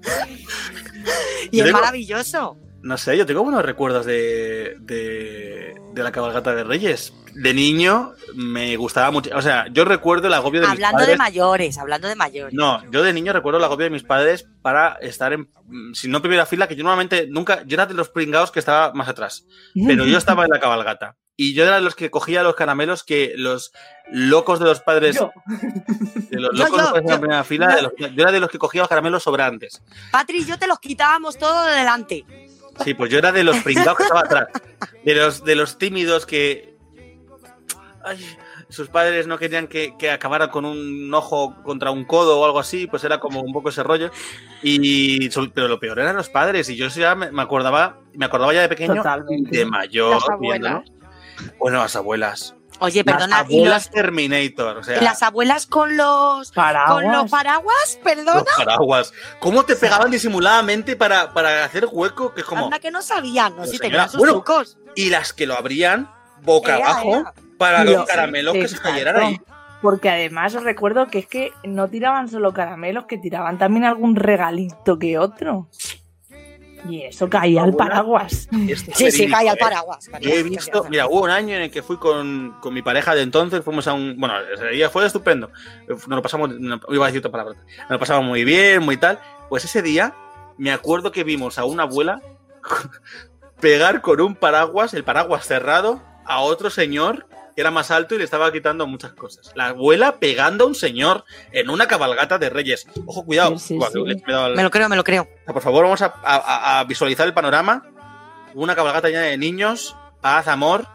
[laughs] y es maravilloso. No sé, yo tengo buenos recuerdos de, de, de la cabalgata de Reyes. De niño me gustaba mucho. O sea, yo recuerdo el agobio de mis Hablando padres. de mayores, hablando de mayores. No, yo de niño recuerdo el agobio de mis padres para estar en, mm, si no primera fila, que yo normalmente nunca, yo era de los pringados que estaba más atrás, [laughs] pero yo estaba en la cabalgata. Y yo era de los que cogía los caramelos que los locos de los padres, Yo. de los Yo, [laughs] locos de los yo, padres en la yo. primera fila, de los- yo era de los que cogía los caramelos sobrantes. Patri yo te los quitábamos todo de delante. Sí, pues yo era de los pringados que estaba atrás. De los, de los tímidos que. Ay, sus padres no querían que, que acabaran con un ojo contra un codo o algo así, pues era como un poco ese rollo. Y, pero lo peor eran los padres, y yo ya me, acordaba, me acordaba ya de pequeño Totalmente. de mayor. Las abuelas. viéndolo. Bueno, las abuelas. Oye, Las perdona, y abuelas los- Terminator, o sea, las abuelas con los Paraguas. con los paraguas, perdona. los paraguas. ¿Cómo te pegaban disimuladamente para, para hacer hueco? Que es como. Anda que no sabían, no si tenían sus bueno, trucos. Y las que lo abrían boca abajo para Lo- los caramelos que se cayeran ahí. Porque además os recuerdo que es que no tiraban solo caramelos, que tiraban también algún regalito que otro. Y eso caía al paraguas. Esto Sí, sí, cae al ¿eh? paraguas. Yo he visto, mira, hubo un año en el que fui con, con mi pareja de entonces, fuimos a un, bueno, ese día fue estupendo, nos lo pasamos, no, iba a decir otra palabra, nos lo pasamos muy bien, muy tal, pues ese día me acuerdo que vimos a una abuela [laughs] pegar con un paraguas, el paraguas cerrado, a otro señor que era más alto y le estaba quitando muchas cosas. La abuela pegando a un señor en una cabalgata de reyes. Ojo, cuidado. Sí, sí, Guau, sí. le he dado al- Me lo creo, me lo creo. por favor, vamos a, a- a visualizar el panorama. Una cabalgata llena de niños, paz, amor,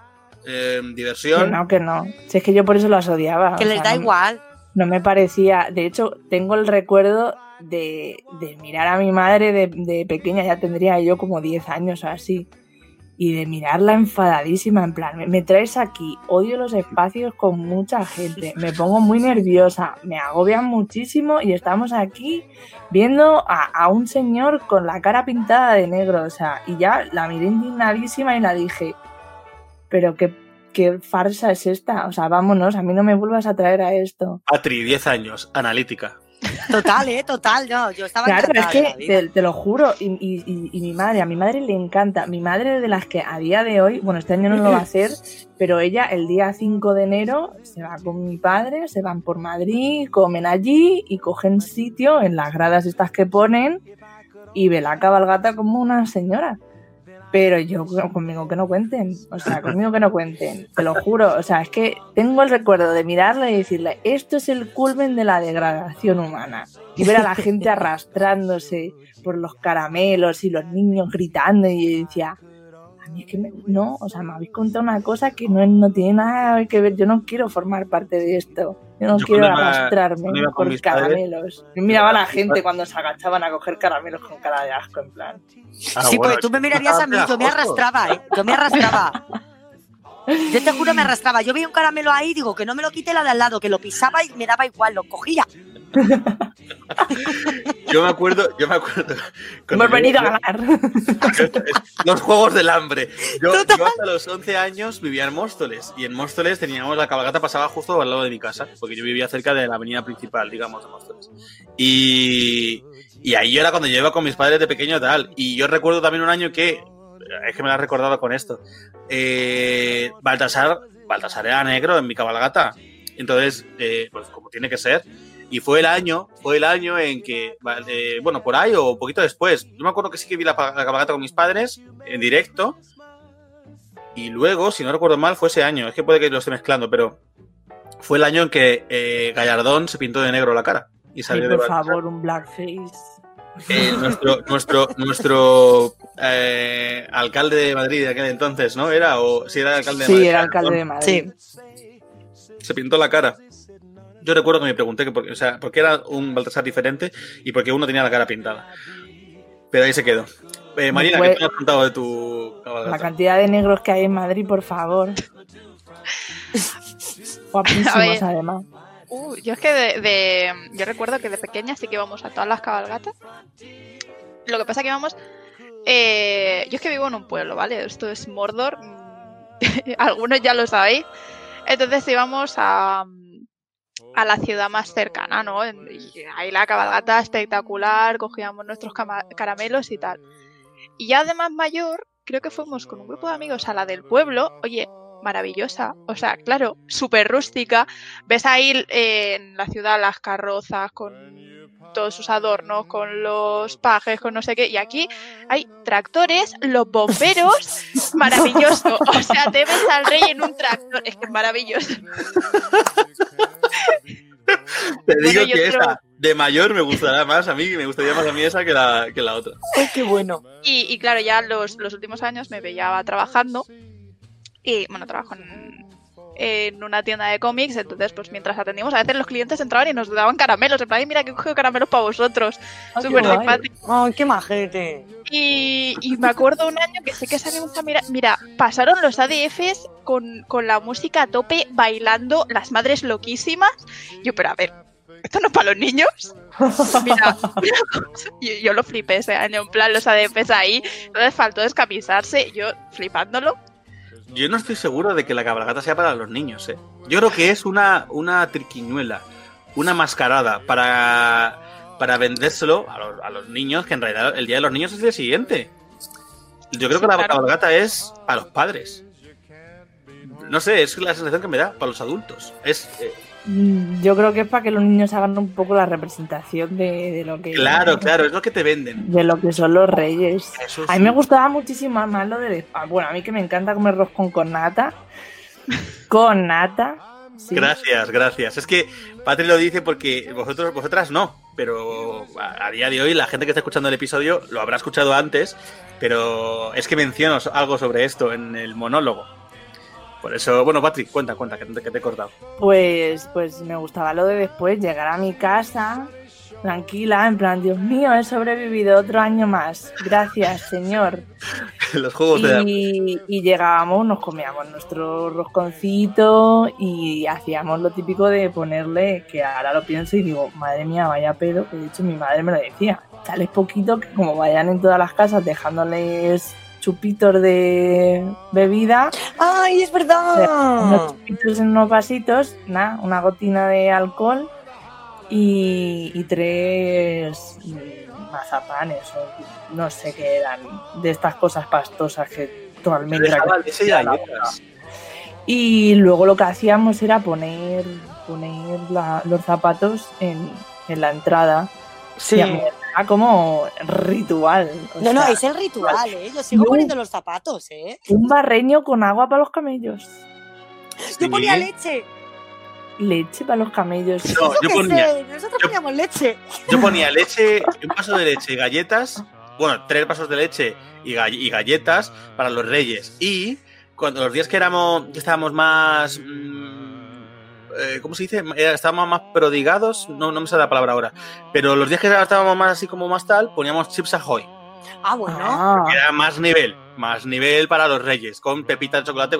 eh, Que diversión. no, que no. Si es que yo por eso las odiaba. Que o les sea, da no- igual. No me parecía. De hecho, tengo el recuerdo de, de mirar a mi madre de, de pequeña, ya tendría yo como 10 años o así. Y de mirarla enfadadísima, en plan, me, traes aquí, odio los espacios con mucha gente, me pongo muy nerviosa, me agobian muchísimo y estamos aquí viendo a, a un señor con la cara pintada de negro, o sea, y ya la miré indignadísima y la dije, pero qué, qué farsa es esta, o sea, vámonos, a mí no me vuelvas a traer a esto. Patri, 10 años, analítica. Total, eh, total. No, yo estaba Claro, es que te lo juro, y, y- y- y mi madre, a mi madre le encanta, mi madre de las que a día de hoy, bueno, este año no lo va a hacer, pero ella el día 5 de enero se va con mi padre, se van por Madrid, comen allí y cogen sitio en las gradas estas que ponen y ve la cabalgata como una señora. Pero yo conmigo que no cuenten, o sea, conmigo que no cuenten, te lo juro, o sea, es que tengo el recuerdo de mirarle y decirle, esto es el culmen de la degradación humana. Y ver a la gente arrastrándose por los caramelos y los niños gritando y yo decía, a mí es que me- no, o sea, me habéis contado una cosa que no, no tiene nada que ver, yo no quiero formar parte de esto, yo no Yo quiero arrastrarme iba con por padres- caramelos. Yo miraba a la gente cuando se agachaban a coger caramelos con cara de asco, en plan. Ah, sí, bueno, porque tú me mirarías a mí, yo me arrastraba, ¿eh? Yo me arrastraba. Yo te juro, me arrastraba. Yo veía un caramelo ahí, digo, que no me lo quite la de al lado, que lo pisaba y me daba igual, lo cogía. [laughs] Yo me acuerdo, yo me acuerdo. Hemos venido a ganar. [laughs] Los juegos del hambre. Yo, yo hasta los 11 años vivía en Móstoles. Y en Móstoles teníamos la cabalgata pasaba justo al lado de mi casa. Porque yo vivía cerca de la avenida principal, digamos, de Móstoles. Y, y ahí era cuando yo iba con mis padres de pequeño tal. Y yo recuerdo también un año que. Es que me lo has recordado con esto. Eh, Baltasar, Baltasar era negro en mi cabalgata. Entonces, eh, pues como tiene que ser. Y fue el año, fue el año en que, eh, bueno, por ahí o un poquito después. Yo me acuerdo que sí que vi la, la cabalgata con mis padres en directo. Y luego, si no recuerdo mal, fue ese año. Es que puede que lo esté mezclando, pero fue el año en que eh, Gallardón se pintó de negro la cara. Y salió de por favor, un blackface. eh, nuestro [laughs] nuestro nuestro eh, alcalde de Madrid de aquel entonces, ¿no? Era o si era alcalde de Sí, Madrid. era alcalde de Madrid. Se pintó la cara. Yo recuerdo que me pregunté que por, o sea, por qué era un Baltasar diferente y por qué uno tenía la cara pintada. Pero ahí se quedó. Eh, Marina, ¿qué te has contado de tu La cabalgata? cantidad de negros que hay en Madrid, por favor. [laughs] Guapísimos, además. Uh, yo es que de, de- Yo recuerdo que de pequeña sí que íbamos a todas las cabalgatas. Lo que pasa que íbamos. eh, yo es que vivo en un pueblo, ¿vale? Esto es Mordor. mm, [laughs] Algunos ya lo sabéis. Entonces íbamos a. a la ciudad más cercana, ¿no? Ahí la cabalgata espectacular, cogíamos nuestros caramelos y tal. Y ya de más mayor, creo que fuimos con un grupo de amigos a la del pueblo. Oye, maravillosa. O sea, claro, súper rústica. Ves ahí eh, en la ciudad las carrozas con todos sus adornos, con los pajes, con no sé qué. Y aquí hay tractores, los bomberos. [laughs] [laughs] Maravilloso. O sea, te ves al rey en un tractor. Es que es maravilloso. Te digo Bueno, que esa de mayor me gustará más a mí, me gustaría más a mí esa que la, que la otra. Ay, qué bueno. Y, y claro, ya los, los últimos años me veía trabajando. Y bueno, trabajo en, en una tienda de cómics. Entonces, pues mientras atendíamos, a veces los clientes entraban y nos daban caramelos. En plan, "Ay, mira que he cogido caramelos para vosotros. Ay, Súper simpático. Ay, qué majete. Y, y me acuerdo un año que sé que salimos a mirar. Mira, pasaron los ADFs con, con la música a tope, bailando, las madres loquísimas. Yo, pero a ver, ¿esto no es para los niños? Mira, [laughs] yo, yo lo flipé ese año, en plan, los ADFs ahí. No les faltó descamisarse, yo flipándolo. Yo no estoy seguro de que la cabalgata sea para los niños, ¿eh? Yo creo que es una, una triquiñuela, una mascarada para, para vendérselo a los, a los niños, que en realidad el Día de los Niños es el día siguiente. Yo creo Sí, que la claro. cabalgata es para los padres. No sé, es la sensación que me da para los adultos. Es eh, Yo creo que es para que los niños hagan un poco la representación de, de lo que claro, claro, es lo que te venden. de lo que son los reyes. A mí me gustaba muchísimo más lo de ah, bueno, a mí que me encanta comer roscón con nata. [laughs] Con nata. sí. Gracias, gracias. Es que Patri lo dice porque vosotros, vosotras no, pero a, a día de hoy la gente que está escuchando el episodio lo habrá escuchado antes, pero es que menciono algo sobre esto en el monólogo. Por eso, bueno, Patri, cuenta, cuenta, que te, que te he cortado. Pues, pues me gustaba lo de después llegar a mi casa tranquila, en plan, Dios mío, he sobrevivido otro año más. Gracias, [laughs] señor. Los juegos de... Y, y llegábamos, nos comíamos nuestro rosconcito y hacíamos lo típico de ponerle, que ahora lo pienso y digo, madre mía, vaya pedo, que de hecho mi madre me lo decía, dale poquito que como vayan en todas las casas dejándoles chupitos de bebida, ¡Ay, es unos verdad! chupitos en unos vasitos, nada, una gotina de alcohol y, y tres mazapanes o no sé qué eran, de estas cosas pastosas que tu almendra Dejaba que- leche y luego lo que hacíamos era poner, poner la- los zapatos en, en la entrada. Sí. Y a mí era como ritual. No, no, sea, es el ritual, ¿eh? Yo sigo No. poniendo los zapatos, ¿eh? Un barreño con agua para los camellos. Yo ponía leche. Leche para los camellos. No, Yo ponía, sé, nosotros yo- poníamos leche. yo ponía leche, un vaso de leche y galletas, bueno, tres vasos de leche y, gall- y galletas para los reyes. Y cuando los días que éramos, que estábamos más... mm, eh, ¿Cómo se dice? Eh, Estábamos más prodigados, no, no me sale la palabra ahora. Pero los días que estábamos más así como más tal, poníamos chips ahoy. Ah, bueno. Ah, era más nivel, más nivel para los reyes, con pepita de chocolate,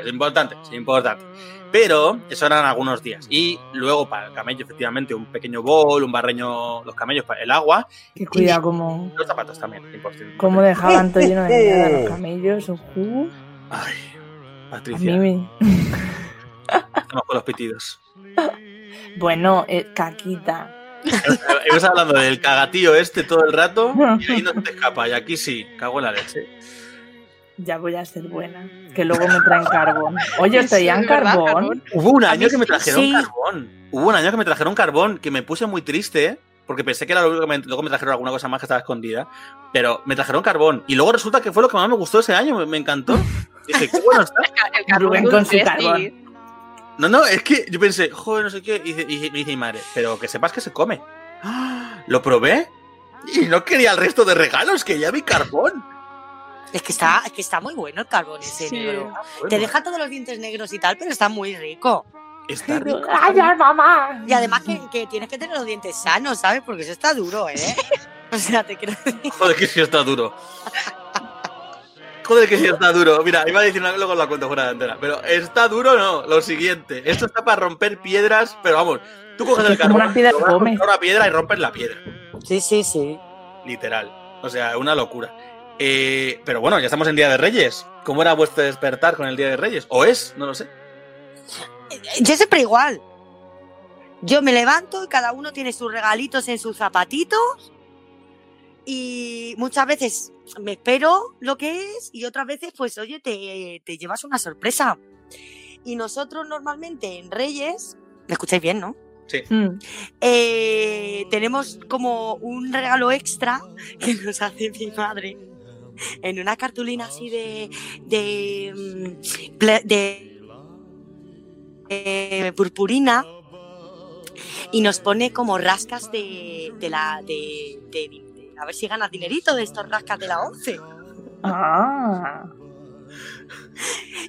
es importante, es importante. Pero eso eran algunos días. Y luego para el camello, efectivamente, un pequeño bol, un barreño, los camellos para el agua, que cuida como, los zapatos también, importante. como dejaban todo lleno de mierda los [laughs] camellos. Uh, Ay, a Patricia, mí me- [laughs] estamos con los pitidos. [laughs] Bueno, eh, caquita. Ibas hablando del cagatío este todo el rato [laughs] y ahí no se te escapa. Y aquí sí, cago en la leche. ya voy a ser buena. Que luego me traen carbón. Oye, ¿os traían carbón? carbón. Hubo un año que me trajeron sí. carbón. Hubo un año que me trajeron carbón, que me puse muy triste, ¿eh? porque pensé que era lo único que me, luego me trajeron alguna cosa más que estaba escondida. Pero me trajeron carbón. Y luego resulta que fue lo que más me gustó ese año, me, me encantó. [laughs] Dije, qué bueno está. El carbón Rubén con su carbón. No, no, es que yo pensé, joder, no sé qué. Y, me dice mi madre, pero que sepas que se come. ¡Ah! Lo probé y no quería el resto de regalos, que ya vi carbón. Es que está, es que está muy bueno el carbón ese Sí. negro. Bueno, Te deja todos los dientes negros y tal, pero está muy rico. Está rico. ¡Ay, mamá! Y además que, que tienes que tener los dientes sanos, ¿sabes? Porque eso está duro, ¿eh? [laughs] O sea, te quiero decir. Joder, que sí está duro. Joder, que sí está duro. Mira, iba a decir una luego la cuento fuera de antena. Pero está duro, no. Lo siguiente. Esto está para romper piedras, pero vamos. Tú coges el carbón, una piedra una piedra y rompes la piedra. Sí, sí, sí. Literal. O sea, una locura. Eh, pero bueno, ya estamos en Día de Reyes. ¿Cómo era vuestro despertar con el Día de Reyes? ¿O es? No lo sé. Yo siempre igual. Yo me levanto y cada uno tiene sus regalitos en sus zapatitos. Y muchas veces me espero lo que es y otras veces, pues, oye, te, te llevas una sorpresa. Y nosotros normalmente en Reyes, ¿me escucháis bien, no? Sí. Mm. Eh, tenemos como un regalo extra que nos hace mi madre en una cartulina así de de mm, de, de purpurina y nos pone como rascas de, de la de, de- de- a ver si ganas dinerito de estos rascas de la 11 Ah.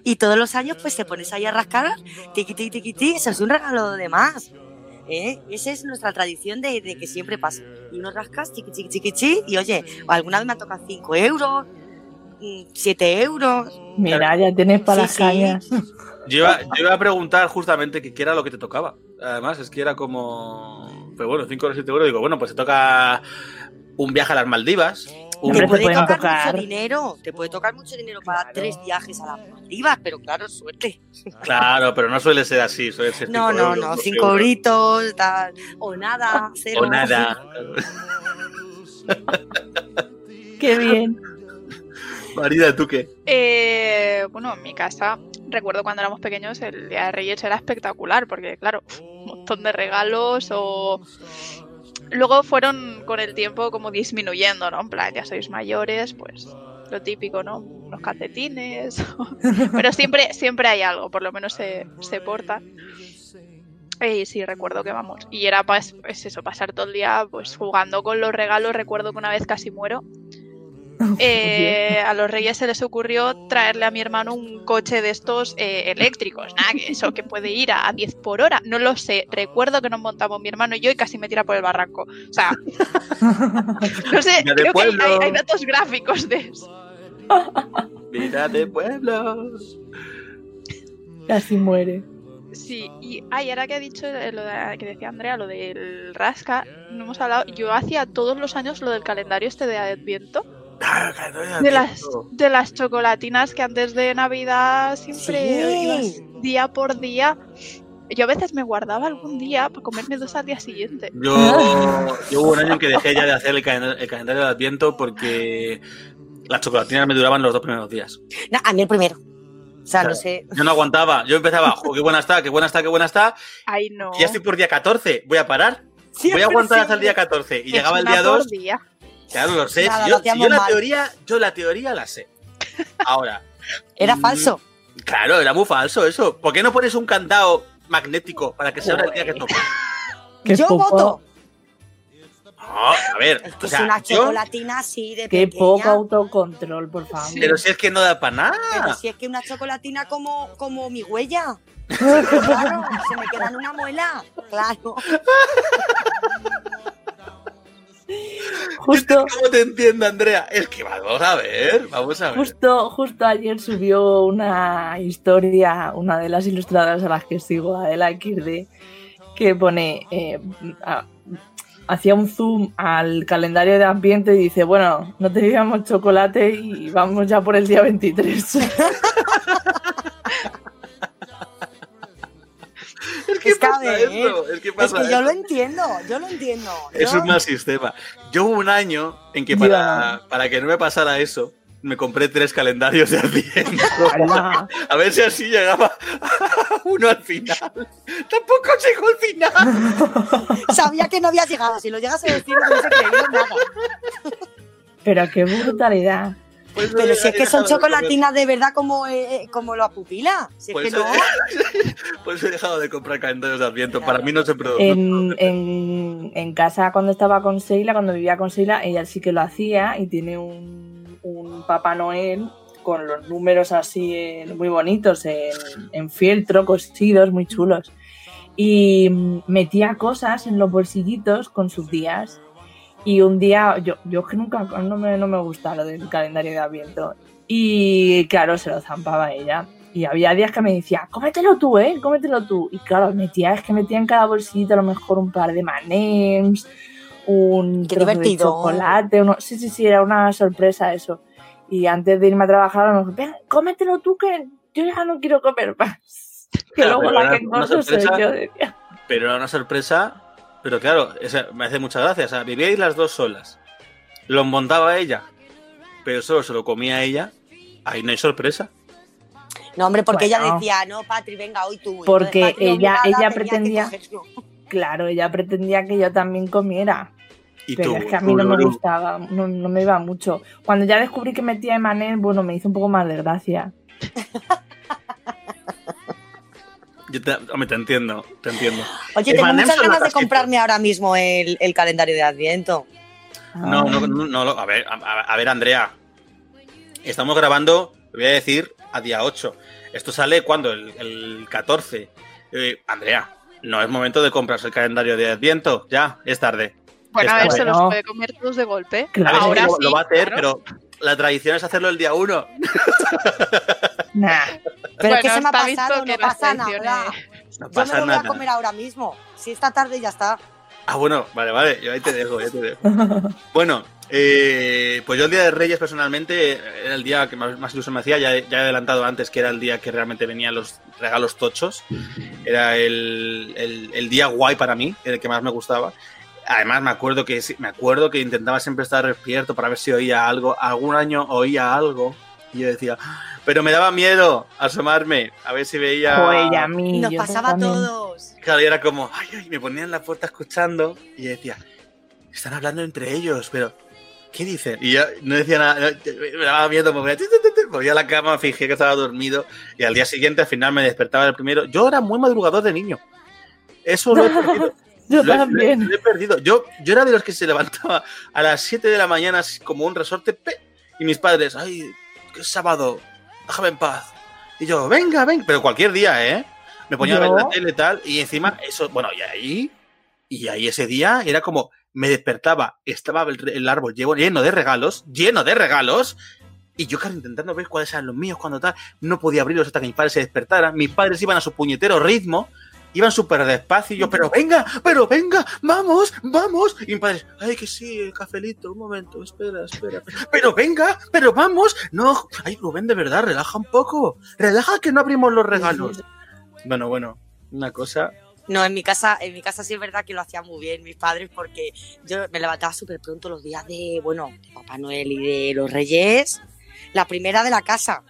y todos los años pues te pones ahí a rascar tiqui tiqui tiqui tiqui, eso es un regalo de más ¿eh? Esa es nuestra tradición de, de que siempre pasa. Y unos rascas, chiqui, chiqui, chiqui, chiqui, y oye, alguna vez me ha tocado 5 euros, 7 euros. Mira, ya tienes para Sí, las sí. cañas. Yo iba, yo iba a preguntar justamente que qué era lo que te tocaba. Además, es que era como. Pero bueno, 5 o 7 euros. Digo, bueno, pues te toca un viaje a las Maldivas. Un Hombre, Te te puede tocar, tocar. mucho dinero, te puede tocar mucho dinero para tres viajes a las Maldivas, pero claro, suerte. Claro, pero no suele ser así. Suele ser No, cinco no, euros, no, dos 5 euros. euritos, tal, o nada, [laughs] cero. O nada. [laughs] Qué bien. Marida, ¿tú qué? Eh, bueno, en mi casa, recuerdo cuando éramos pequeños, el Día de Reyes era espectacular, porque claro, un montón de regalos o... Luego fueron con el tiempo como disminuyendo, ¿no? En plan, ya sois mayores, pues lo típico, ¿no? Los calcetines. [laughs] Pero siempre, siempre hay algo, por lo menos se, se porta. Y sí, recuerdo que vamos. Y era pues eso, pasar todo el día pues jugando con los regalos. Recuerdo que una vez casi muero. [laughs] Eh, a los reyes se les ocurrió traerle a mi hermano un coche de estos eh, eléctricos, nada, que eso que puede ir a, a 10 por hora, no lo sé. Recuerdo que nos montamos mi hermano y yo y casi me tira por el barranco. O sea, [laughs] no sé, creo que hay, hay- hay datos gráficos de eso. Vida de pueblos. Casi muere. Sí, y ay, ahora que ha dicho lo de- que decía Andrea, lo del rasca, no hemos hablado. Yo hacía todos los años lo del calendario este de Adviento. De las, de las chocolatinas que antes de Navidad siempre Sí. ibas día por día. Yo a veces me guardaba algún día para comerme dos al día siguiente. Yo, yo hubo un año en que dejé ya de hacer el calendario, el calendario de Adviento porque las chocolatinas me duraban los dos primeros días. No, a mí el primero. O sea, Claro. no sé. Yo no aguantaba. Yo empezaba, "Jo, qué buena está, qué buena está, qué buena está. Ay, no. Y ya estoy por día 14. Voy a parar. Voy Siempre, a aguantar hasta el día 14. Y Es llegaba el día por 2. día. Claro, lo sé. Nada, Si lo yo, yo la mal. teoría, yo la teoría la sé. Ahora, [laughs] Era Mm, falso. claro, era muy falso eso. ¿Por qué no pones un candado magnético para que se abra el día que toca? [laughs] Qué Yo poco, voto. No, a ver, Es que o sea, es una yo- chocolatina así de Qué pequeña. poco autocontrol, por favor. pero si es que no da para Pero nada. si es que una chocolatina como, como mi huella. [laughs] Claro, se me queda en una muela. Claro. Justo, ¿Cómo te entiendo, Andrea? Es que vamos a ver, vamos a ver. justo, justo ayer subió una historia, una de las ilustradoras a las que sigo, Adela XD, que pone, eh, a- hacía un zoom al calendario de ambiente y dice, bueno, no teníamos chocolate y vamos ya por el día 23. [laughs] Es que Está pasa bien. eso, es que Es pasa que yo lo entiendo, yo lo entiendo. Es Yo- un mal sistema. Yo hubo un año en que para, para que no me pasara eso, me compré tres calendarios de Adviento. [laughs] A ver si así llegaba [laughs] uno al final. Tampoco llegó al final. [laughs] Sabía que no había llegado. Si lo llegas a decir, no hubiese creído nada. Pero qué brutalidad. Pues Pero si es que son de chocolatinas de verdad como, eh, como la pupila. Si es Pues que no. [laughs] Pues he dejado de comprar calendarios de Adviento. Para mí no se produce. En, en, en casa, cuando estaba con Seila, cuando vivía con Seila, ella sí que lo hacía y tiene un, un Papá Noel con los números así eh, muy bonitos en, en fieltro, cosidos, muy chulos. Y metía cosas en los bolsillitos con sus días. Y un día, yo, yo es que nunca, no me, no me gusta lo del calendario de Adviento. Y claro, se lo zampaba ella. Y había días que me decía, cómetelo tú, ¿eh? Cómetelo tú. Y claro, metía, es que metía en cada bolsillito a lo mejor un par de manems, un Qué trozo de divertido. chocolate. Uno... Sí, sí, sí, era una sorpresa eso. Y antes de irme a trabajar, a lo mejor, "Ven, cómetelo tú, que yo ya no quiero comer más. [laughs] Que Claro, luego pero la que soy yo, decía. Pero era una sorpresa. Pero claro, esa- me hace mucha gracia. O sea, vivíais las dos solas. Lo montaba ella. Pero solo se lo comía ella. Ahí no hay sorpresa. No, hombre, porque ella decía, no, Patri, venga, hoy tú. Porque Entonces, Patri, ella- ella pretendía-. Claro, ella pretendía que yo también comiera. Y Pero tú, es que a tú, mí no me gustaba, no, no me iba mucho. Cuando ya descubrí que metía Emanuel, bueno, me hizo un poco más de gracia. [laughs] Yo te, hombre, te entiendo, te entiendo. Oye, tengo muchas ganas de comprarme ahora mismo el, el calendario de Adviento. No, no, no, no, lo- a ver, a, a ver, Andrea. Estamos grabando, voy a decir, a día 8. Esto sale cuando, el, el 14. Eh, Andrea, no es momento de comprarse el calendario de Adviento, ya, es tarde. Bueno, a ver, se los puede comer todos de golpe. Claro. Ahora lo, sí. lo va a hacer, claro. pero la tradición es hacerlo el día 1. Nah. Pero es que Bueno, se me ha pasado, que no pasa nada. No Yo me pasa lo voy a comer ahora mismo. Si esta tarde ya está. Ah, bueno, vale, vale, yo ahí te dejo, ya te dejo. Bueno, eh, pues yo el día de Reyes personalmente era el día que más, más ilusión me hacía, ya, he- ya he adelantado antes que era el día que realmente venían los regalos tochos, era el, el- el día guay para mí, el que más me gustaba. Además me acuerdo que me acuerdo que intentaba siempre estar despierto para ver si oía algo, algún año oía algo y yo decía, pero me daba miedo asomarme a ver si veía Joder, y a mí. Nos pasaba a todos. Claro, y era como, ay, ay, me ponían en la puerta escuchando y yo decía, están hablando entre ellos, pero ¿qué dicen? Y yo no decía nada, me daba miedo, me volvía a la cama, fingía que estaba dormido y al día siguiente al final me despertaba el primero. Yo era muy madrugador de niño. Eso lo he [laughs] perdido. Yo Lo también. He- lo he perdido. Yo, yo era de los que se levantaba a las 7 de la mañana como un resorte y mis padres, ay, es sábado, déjame en paz. Y yo, venga, venga, pero cualquier día, ¿eh? Me ponía a ver Yo- la tele y tal, y encima, eso, bueno, y ahí, y ahí ese día era como, me despertaba, estaba el, el árbol lleno, lleno de regalos, lleno de regalos, y yo, claro, intentando ver cuáles eran los míos, cuando tal, no podía abrirlos hasta que mis padres se despertaran. Mis padres iban a su puñetero ritmo, iban súper despacio, y yo, pero venga, pero venga, vamos, vamos. Y mis padres, ay, que sí, el cafelito, un momento, espera, espera. Pero venga, pero vamos. No, ay, Rubén, de verdad, relaja un poco. Relaja que no abrimos los regalos. Bueno, bueno, una cosa. No, en mi casa, en mi casa sí es verdad que lo hacían muy bien mis padres porque yo me levantaba súper pronto los días de, bueno, de Papá Noel y de los Reyes, la primera de la casa.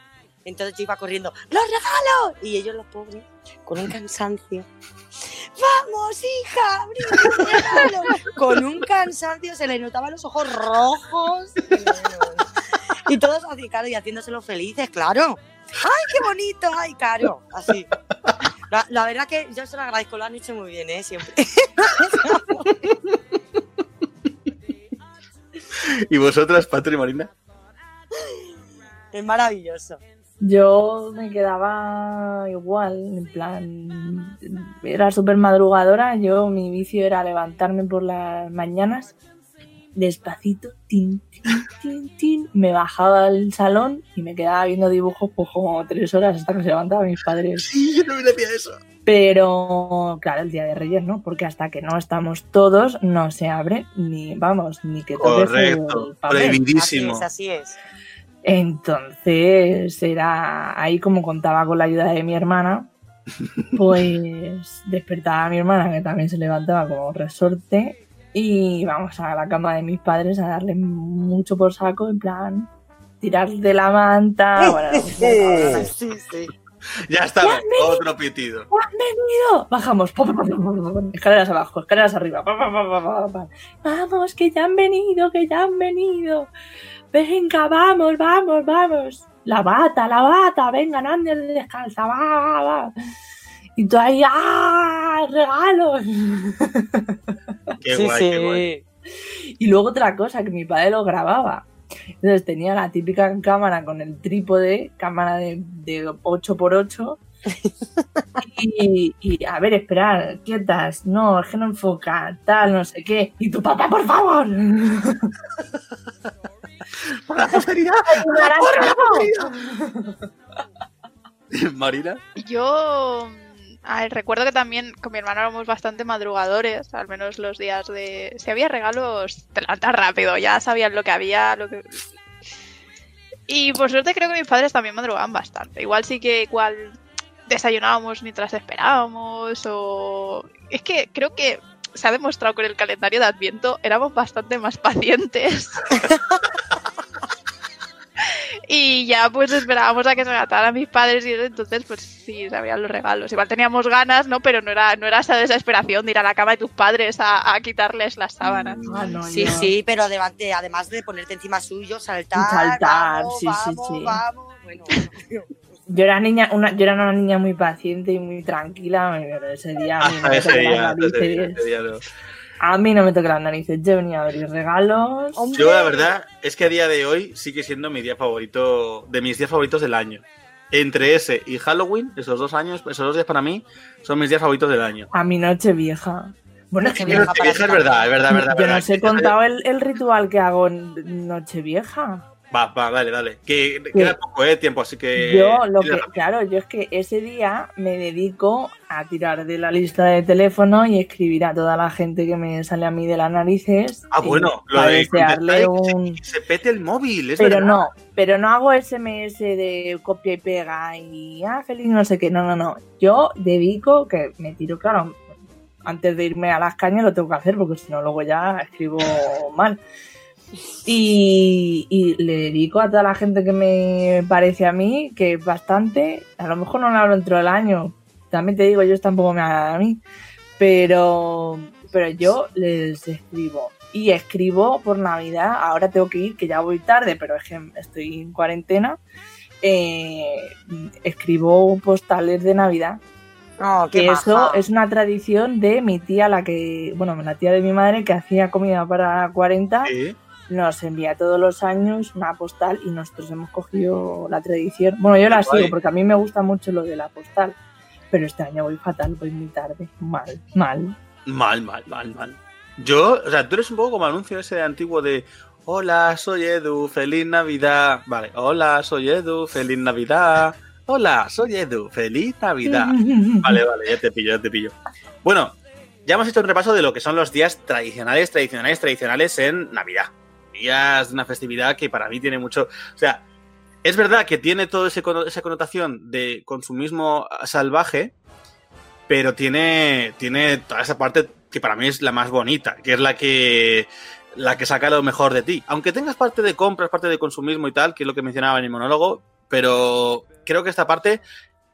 Entonces yo iba corriendo, ¡los regalos! Y ellos los pobres, con un cansancio. ¡Vamos, hija! Con un cansancio se les notaban los ojos rojos. Y todos así, claro, y haciéndoselo felices, claro. ¡Ay, qué bonito! ¡Ay, claro! Así. La, la verdad que yo se lo agradezco, lo han hecho muy bien, ¿eh? Siempre. [laughs] ¿Y vosotras, Patri Marina? Es maravilloso. Yo me quedaba igual, en plan, era súper madrugadora, yo mi vicio era levantarme por las mañanas, despacito, tin, tin, tin, tin, me bajaba al salón y me quedaba viendo dibujos pues como tres horas hasta que se levantaban mis padres. Sí, yo también hacía eso. Pero claro, el día de Reyes no, porque hasta que no estamos todos no se abre ni, vamos, ni que toque Correcto, el papel. Así prohibidísimo. es, así es. Entonces era ahí como contaba con la ayuda de mi hermana, pues [laughs] despertaba a mi hermana que también se levantaba como resorte y vamos a la cama de mis padres a darle mucho por saco en plan tirar de la manta. [laughs] bueno, sí, sí. [laughs] Ya está, otro pitido. ¡Han venido! Bajamos. Escaleras abajo, escaleras arriba. Vamos, que ya han venido, que ya han venido. Venga, vamos, vamos, vamos. La bata, la bata, venga, ande descalza, va, va, va. Y tú ahí, ¡ah! ¡Regalos! [laughs] Qué sí, guay, sí. qué guay. Y luego otra cosa, que mi padre lo grababa. Entonces tenía la típica cámara con el trípode, cámara de, de 8x8. [laughs] Y, y, a ver, esperar, quietas, no, es que no enfoca, tal, no sé qué. Y tu papá, por favor. [laughs] ¡Para la posteridad! ¡Naranja! [laughs] Marina. Yo a ver, recuerdo que también con mi hermano éramos bastante madrugadores, al menos los días de... Si había regalos, te levantas rápido, ya sabían lo que había, lo que... Y por suerte creo que mis padres también madrugaban bastante. Igual sí que igual desayunábamos mientras esperábamos o... Es que creo que se ha demostrado con el calendario de Adviento éramos bastante más pacientes. [laughs] y ya pues esperábamos a que se mataran mis padres y entonces pues sí, sabían los regalos. Igual teníamos ganas, ¿no? Pero no era, no era esa desesperación de ir a la cama de tus padres a, a quitarles las sábanas. Ah, no, Sí, yo- sí, pero además de, además de ponerte encima suyo, saltar. Saltar, vamos, sí, sí, vamos. Bueno, Yo era niña, una, yo era una niña muy paciente y muy tranquila, pero ese día a mí no me ese toqué las día, hasta ese día, narices. A mí no me toqué las narices, yo venía a abrir regalos. Hombre. Yo la verdad es que a día de hoy sigue siendo mi día favorito, de mis días favoritos del año. Entre ese y Halloween, esos dos años, esos dos días para mí son mis días favoritos del año. A mi noche vieja. Bueno, es que Nochevieja yo, para Es verdad, es verdad, es verdad. yo verdad. no os he contado el, el ritual que hago en Nochevieja. Va, va, dale, dale. Que queda poco eh, tiempo, así que. Yo, lo que, claro, yo es que ese día me dedico a tirar de la lista de teléfono y escribir a toda la gente que me sale a mí de las narices. Ah, y bueno, lo de desearle un. que se, se pete el móvil, es Pero verdad. no, pero no hago SMS de copia y pega y ah, feliz no sé qué. No, no, no. Yo dedico, que me tiro, claro, antes de irme a las cañas lo tengo que hacer porque si no luego ya escribo mal. Y, y le dedico a toda la gente que me parece a mí, que es bastante, a lo mejor no le hablo dentro del año, también te digo, ellos tampoco me hablan a mí, pero, pero yo les escribo. Y escribo por Navidad, ahora tengo que ir, que ya voy tarde, pero es que estoy en cuarentena. eh, escribo postales de Navidad Oh, que eso es una tradición de mi tía, la que, bueno, la tía de mi madre que hacía comida para 40, Sí. Nos envía todos los años una postal y nosotros hemos cogido la tradición. Bueno, yo la sigo porque a mí me gusta mucho lo de la postal, pero este año voy fatal, voy muy tarde, mal, mal. Mal, mal, mal, mal. Yo, o sea, tú eres un poco como anuncio ese antiguo de Hola, soy Edu, feliz Navidad. Vale, hola, soy Edu, feliz Navidad. Hola, soy Edu, feliz Navidad. [laughs] Vale, vale, ya te pillo, ya te pillo. Bueno, ya hemos hecho un repaso de lo que son los días tradicionales, tradicionales, tradicionales en Navidad. De una festividad que para mí tiene mucho. O sea, es verdad que tiene toda esa connotación de consumismo salvaje, pero tiene, tiene toda esa parte que para mí es la más bonita, que es la que la que saca lo mejor de ti. Aunque tengas parte de compras, parte de consumismo y tal, que es lo que mencionaba en el monólogo, pero creo que esta parte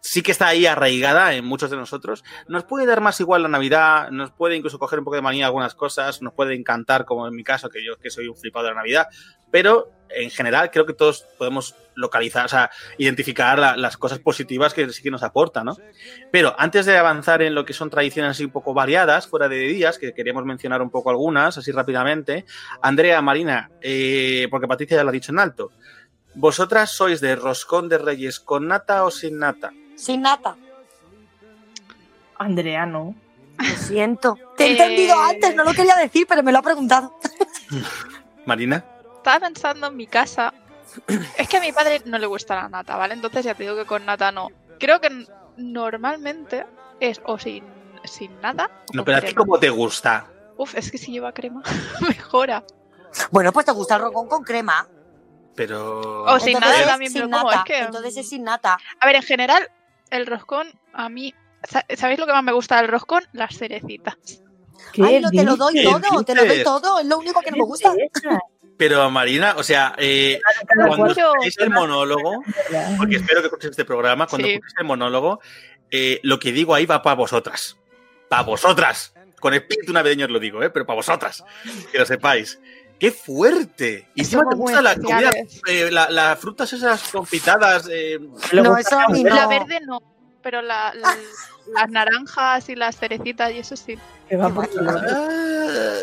sí que está ahí arraigada en muchos de nosotros. Nos puede dar más igual la Navidad, nos puede incluso coger un poco de manía algunas cosas, nos puede encantar, como en mi caso, que yo que soy un flipado de la Navidad, pero en general creo que todos podemos localizar, o sea, identificar la- las cosas positivas que sí que nos aporta, ¿no? Pero antes de avanzar en lo que son tradiciones así un poco variadas, fuera de días, que queríamos mencionar un poco algunas, así rápidamente, Andrea, Marina, eh, porque Patricia ya lo ha dicho en alto, ¿vosotras sois de roscón de reyes con nata o sin nata? Sin nata. Andrea, no. Lo siento. Te he Eh, entendido antes, no lo quería decir, pero me lo ha preguntado. [laughs] Marina. Estaba pensando en mi casa. Es que a mi padre no le gusta la nata, ¿vale? Entonces ya te digo que con nata no. Creo que normalmente es o sin, sin nada. o No, pero a ti crema. cómo te gusta. Uf, es que si lleva crema, [laughs] mejora. Bueno, pues te gusta el rogón con crema. Pero... O sin Entonces nada también, sin pero como nata. es que... Entonces es sin nata. A ver, en general, el roscón, a mí... sa- ¿Sabéis lo que más me gusta del roscón? Las cerecitas. ¿Qué Ay, no, te lo doy ¿Qué todo, te lo doy todo. Es lo único que no me gusta. Pero Marina, o sea, eh, cuando escuchéis el monólogo, porque espero que escuchéis este programa, cuando Sí. escuchéis el monólogo, eh, lo que digo ahí va para vosotras. Para vosotras. Con espíritu navideño os lo digo, ¿eh? pero para vosotras. Que lo sepáis. ¡Qué fuerte! Y encima te gusta la comida, eh, la- las frutas esas confitadas. eh, No, eso a mí no. La verde no, pero la- la- las naranjas y las cerecitas y eso sí. Ah,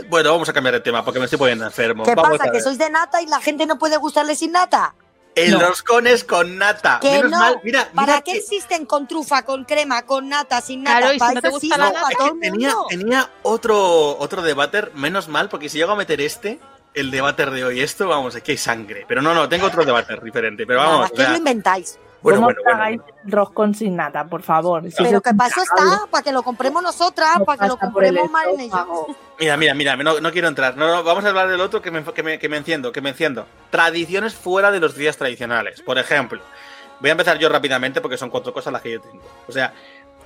bueno, vamos a cambiar de tema porque me estoy poniendo enfermo. ¿Qué Vamos pasa? ¿Que sois de nata y la gente no puede gustarle sin nata? El No. roscones con nata. Que Menos no. mal, mira, ¿Para mira qué que- existen con trufa, con crema, con nata, sin nata? Claro, y si Para no te eso gusta la nata, Es tenía, tenía otro, otro debate, menos mal, porque si llego a meter este, el debate de hoy, esto, vamos, aquí hay sangre. Pero no, no, tengo otro debate diferente. Pero vamos, o sea, lo inventáis. bueno, ¿Cómo bueno, bueno, tragáis bueno. roscón sin nata, por favor? Si Pero que para eso está, para que lo compremos nosotras, No para que lo compremos mal en ellos. estómago. Mira, mira, mira, no, no quiero entrar. No, no, vamos a hablar del otro que me, que, me, que me enciendo, que me enciendo. Tradiciones fuera de los días tradicionales. Por ejemplo, voy a empezar yo rápidamente porque son cuatro cosas las que yo tengo. O sea,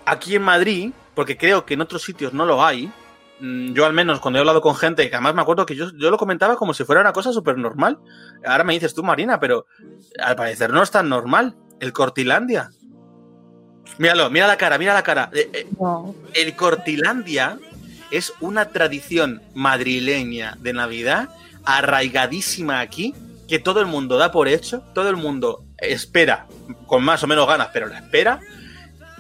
aquí en Madrid, porque creo que en otros sitios no lo hay, yo al menos cuando he hablado con gente, que además me acuerdo que yo, yo lo comentaba como si fuera una cosa súper normal. Ahora me dices tú, Marina, pero al parecer no es tan normal. El Cortilandia. Míralo, mira la cara, mira la cara. Eh, eh, No. el Cortilandia es una tradición madrileña de Navidad arraigadísima aquí, que todo el mundo da por hecho, todo el mundo espera, con más o menos ganas, pero la espera,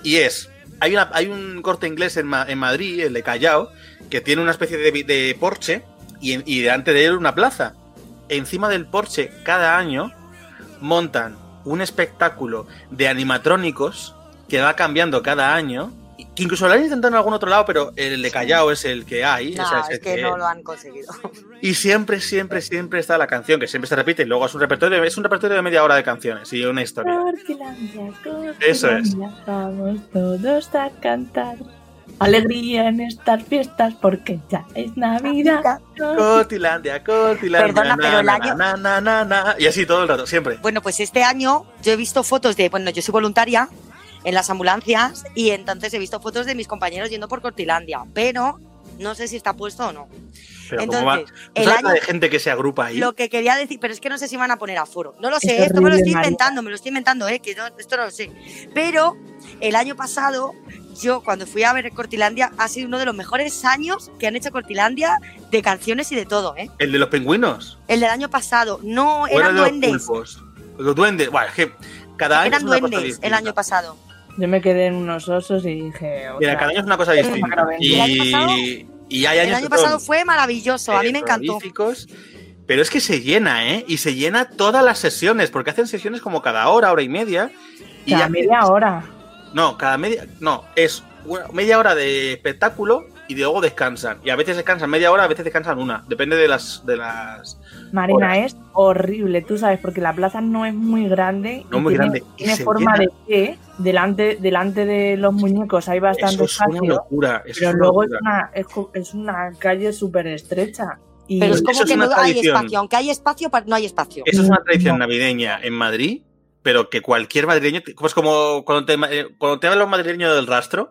y es, hay, una, hay un corte inglés en, en Madrid, el de Callao, que tiene una especie de, de porche, y, en- y delante de él una plaza. Encima del porche, cada año, montan un espectáculo de animatrónicos que va cambiando cada año. y Que incluso lo han intentado en algún otro lado, pero el de Callao es el que hay. No, o sea, es que no lo han conseguido. Y siempre, siempre, siempre está la canción, que siempre se repite. Y luego es un repertorio, es un repertorio de media hora de canciones y una historia. Cortilandia, Eso es. Cortilandia, Vamos todos a cantar. Alegría en estas fiestas porque ya es Navidad. Cortilandia, Cortilandia, Perdona, na, pero el año- na, na, na, na. Y así todo el rato, siempre. Bueno, pues este año yo he visto fotos de, bueno, yo soy voluntaria en las ambulancias y entonces he visto fotos de mis compañeros yendo por Cortilandia, pero no sé si está puesto o no. Pero ¿cómo va? Entonces, ¿Tú el año, de gente que se agrupa ahí? lo que quería decir, pero es que no sé si van a poner aforo. No lo sé, Es esto me lo estoy María. inventando, me lo estoy inventando, eh, que no- esto no lo sé. Pero el año pasado, yo cuando fui a ver Cortilandia, ha sido uno de los mejores años que han hecho Cortilandia de canciones y de todo, ¿eh? ¿El de los pingüinos? El del año pasado, no ¿O era eran el los duendes, pulpos? Los duendes. Bueno, es que cada año eran es una cosa duendes el distinta. año pasado. Yo me quedé en unos osos y dije. Mira, cada año es una cosa distinta. ¿Y el hay años El año pasado fue maravilloso, a mí me encantó. prolíficos, Pero es que se llena, ¿eh? Y se llena todas las sesiones, porque hacen sesiones como cada hora, hora y media. Y hacen- media hora. No, cada media. No, es media hora de espectáculo y luego descansan. Y a veces descansan media hora, a veces descansan una. Depende de las. De las... Marina Horas. es horrible, tú sabes, porque la plaza no es muy grande. No y muy tiene, grande, y Tiene forma llena. de que delante, delante de los muñecos hay bastante Eso es una locura. Eso pero es una luego es una, es, una calle súper estrecha. Y Pero es como que no hay espacio. Aunque hay espacio, pa- no hay espacio. Eso es una tradición No. navideña en Madrid, pero que cualquier madrileño, pues como cuando te, eh, cuando te hablan los madrileños del rastro,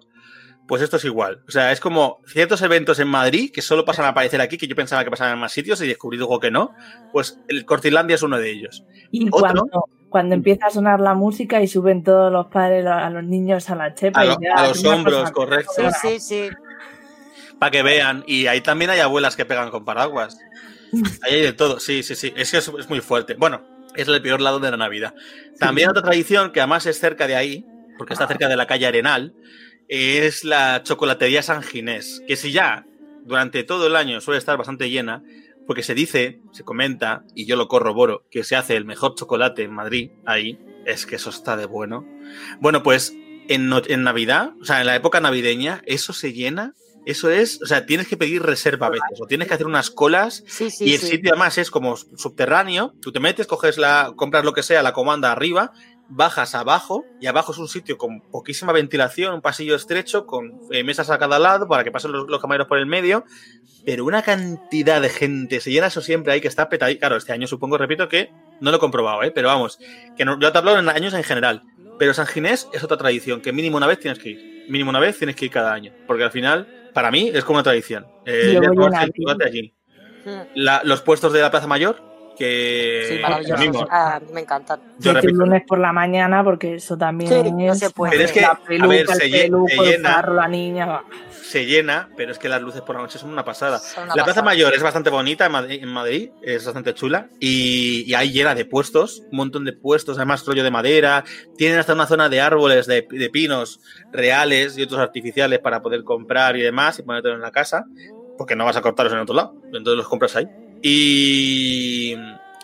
pues esto es igual. O sea, es como ciertos eventos en Madrid que solo pasan a aparecer aquí, que yo pensaba que pasaban en más sitios y descubrí luego que no. Pues el Cortilandia es uno de ellos. Y Otro- cuando, cuando empieza a sonar la música y suben todos los padres a los niños a la chepa. A, y lo- ya, a los hombros, cosa- correcto. Sí, sí, sí. Para que vean. Y ahí también hay abuelas que pegan con paraguas. [laughs] Ahí hay de todo. Sí, sí, sí. Es que es, es muy fuerte. Bueno, es el peor lado de la Navidad. También otra tradición que además es cerca de ahí, porque está cerca de la calle Arenal, es la chocolatería San Ginés. Que si ya durante todo el año suele estar bastante llena, porque se dice, se comenta, y yo lo corroboro, que se hace el mejor chocolate en Madrid, ahí, es que eso está de bueno. Bueno, pues en, en Navidad, o sea, en la época navideña, eso se llena. Eso es, o sea, tienes que pedir reserva a veces, o tienes que hacer unas colas Sí, sí, y el sí. sitio además es como subterráneo. Tú te metes, coges la, compras lo que sea, la comanda arriba, bajas abajo y abajo es un sitio con poquísima ventilación, un pasillo estrecho con eh, mesas a cada lado para que pasen los, los camareros por el medio. Pero una cantidad de gente, se llena eso siempre ahí que está petadito. Claro, este año supongo, repito, que no lo he comprobado, ¿eh? pero vamos, que no- yo te hablo en años en general. Pero San Ginés es otra tradición, que mínimo una vez tienes que ir. Mínimo una vez tienes que ir cada año. Porque al final, para mí, es como una tradición. Eh, Yo ya voy tomas en el abril. chocolate allí Mm. la- los puestos de la Plaza Mayor, que Sí, maravilloso. mismo, A mí me encantan. yo el lunes por la mañana porque eso también Sí, no es... se puede. Pero es que, la a ver, se lle- peluco, se el llena. carro, la niña... se llena, pero es que las luces por la noche son una pasada. Son una la Plaza. Mayor es bastante bonita en Madrid, en Madrid, es bastante chula y, y hay llena de puestos, un montón de puestos, además rollo de madera, tienen hasta una zona de árboles, de, de pinos reales y otros artificiales para poder comprar y demás y ponértelo en la casa, porque no vas a cortarlos en otro lado, entonces los compras ahí. Y,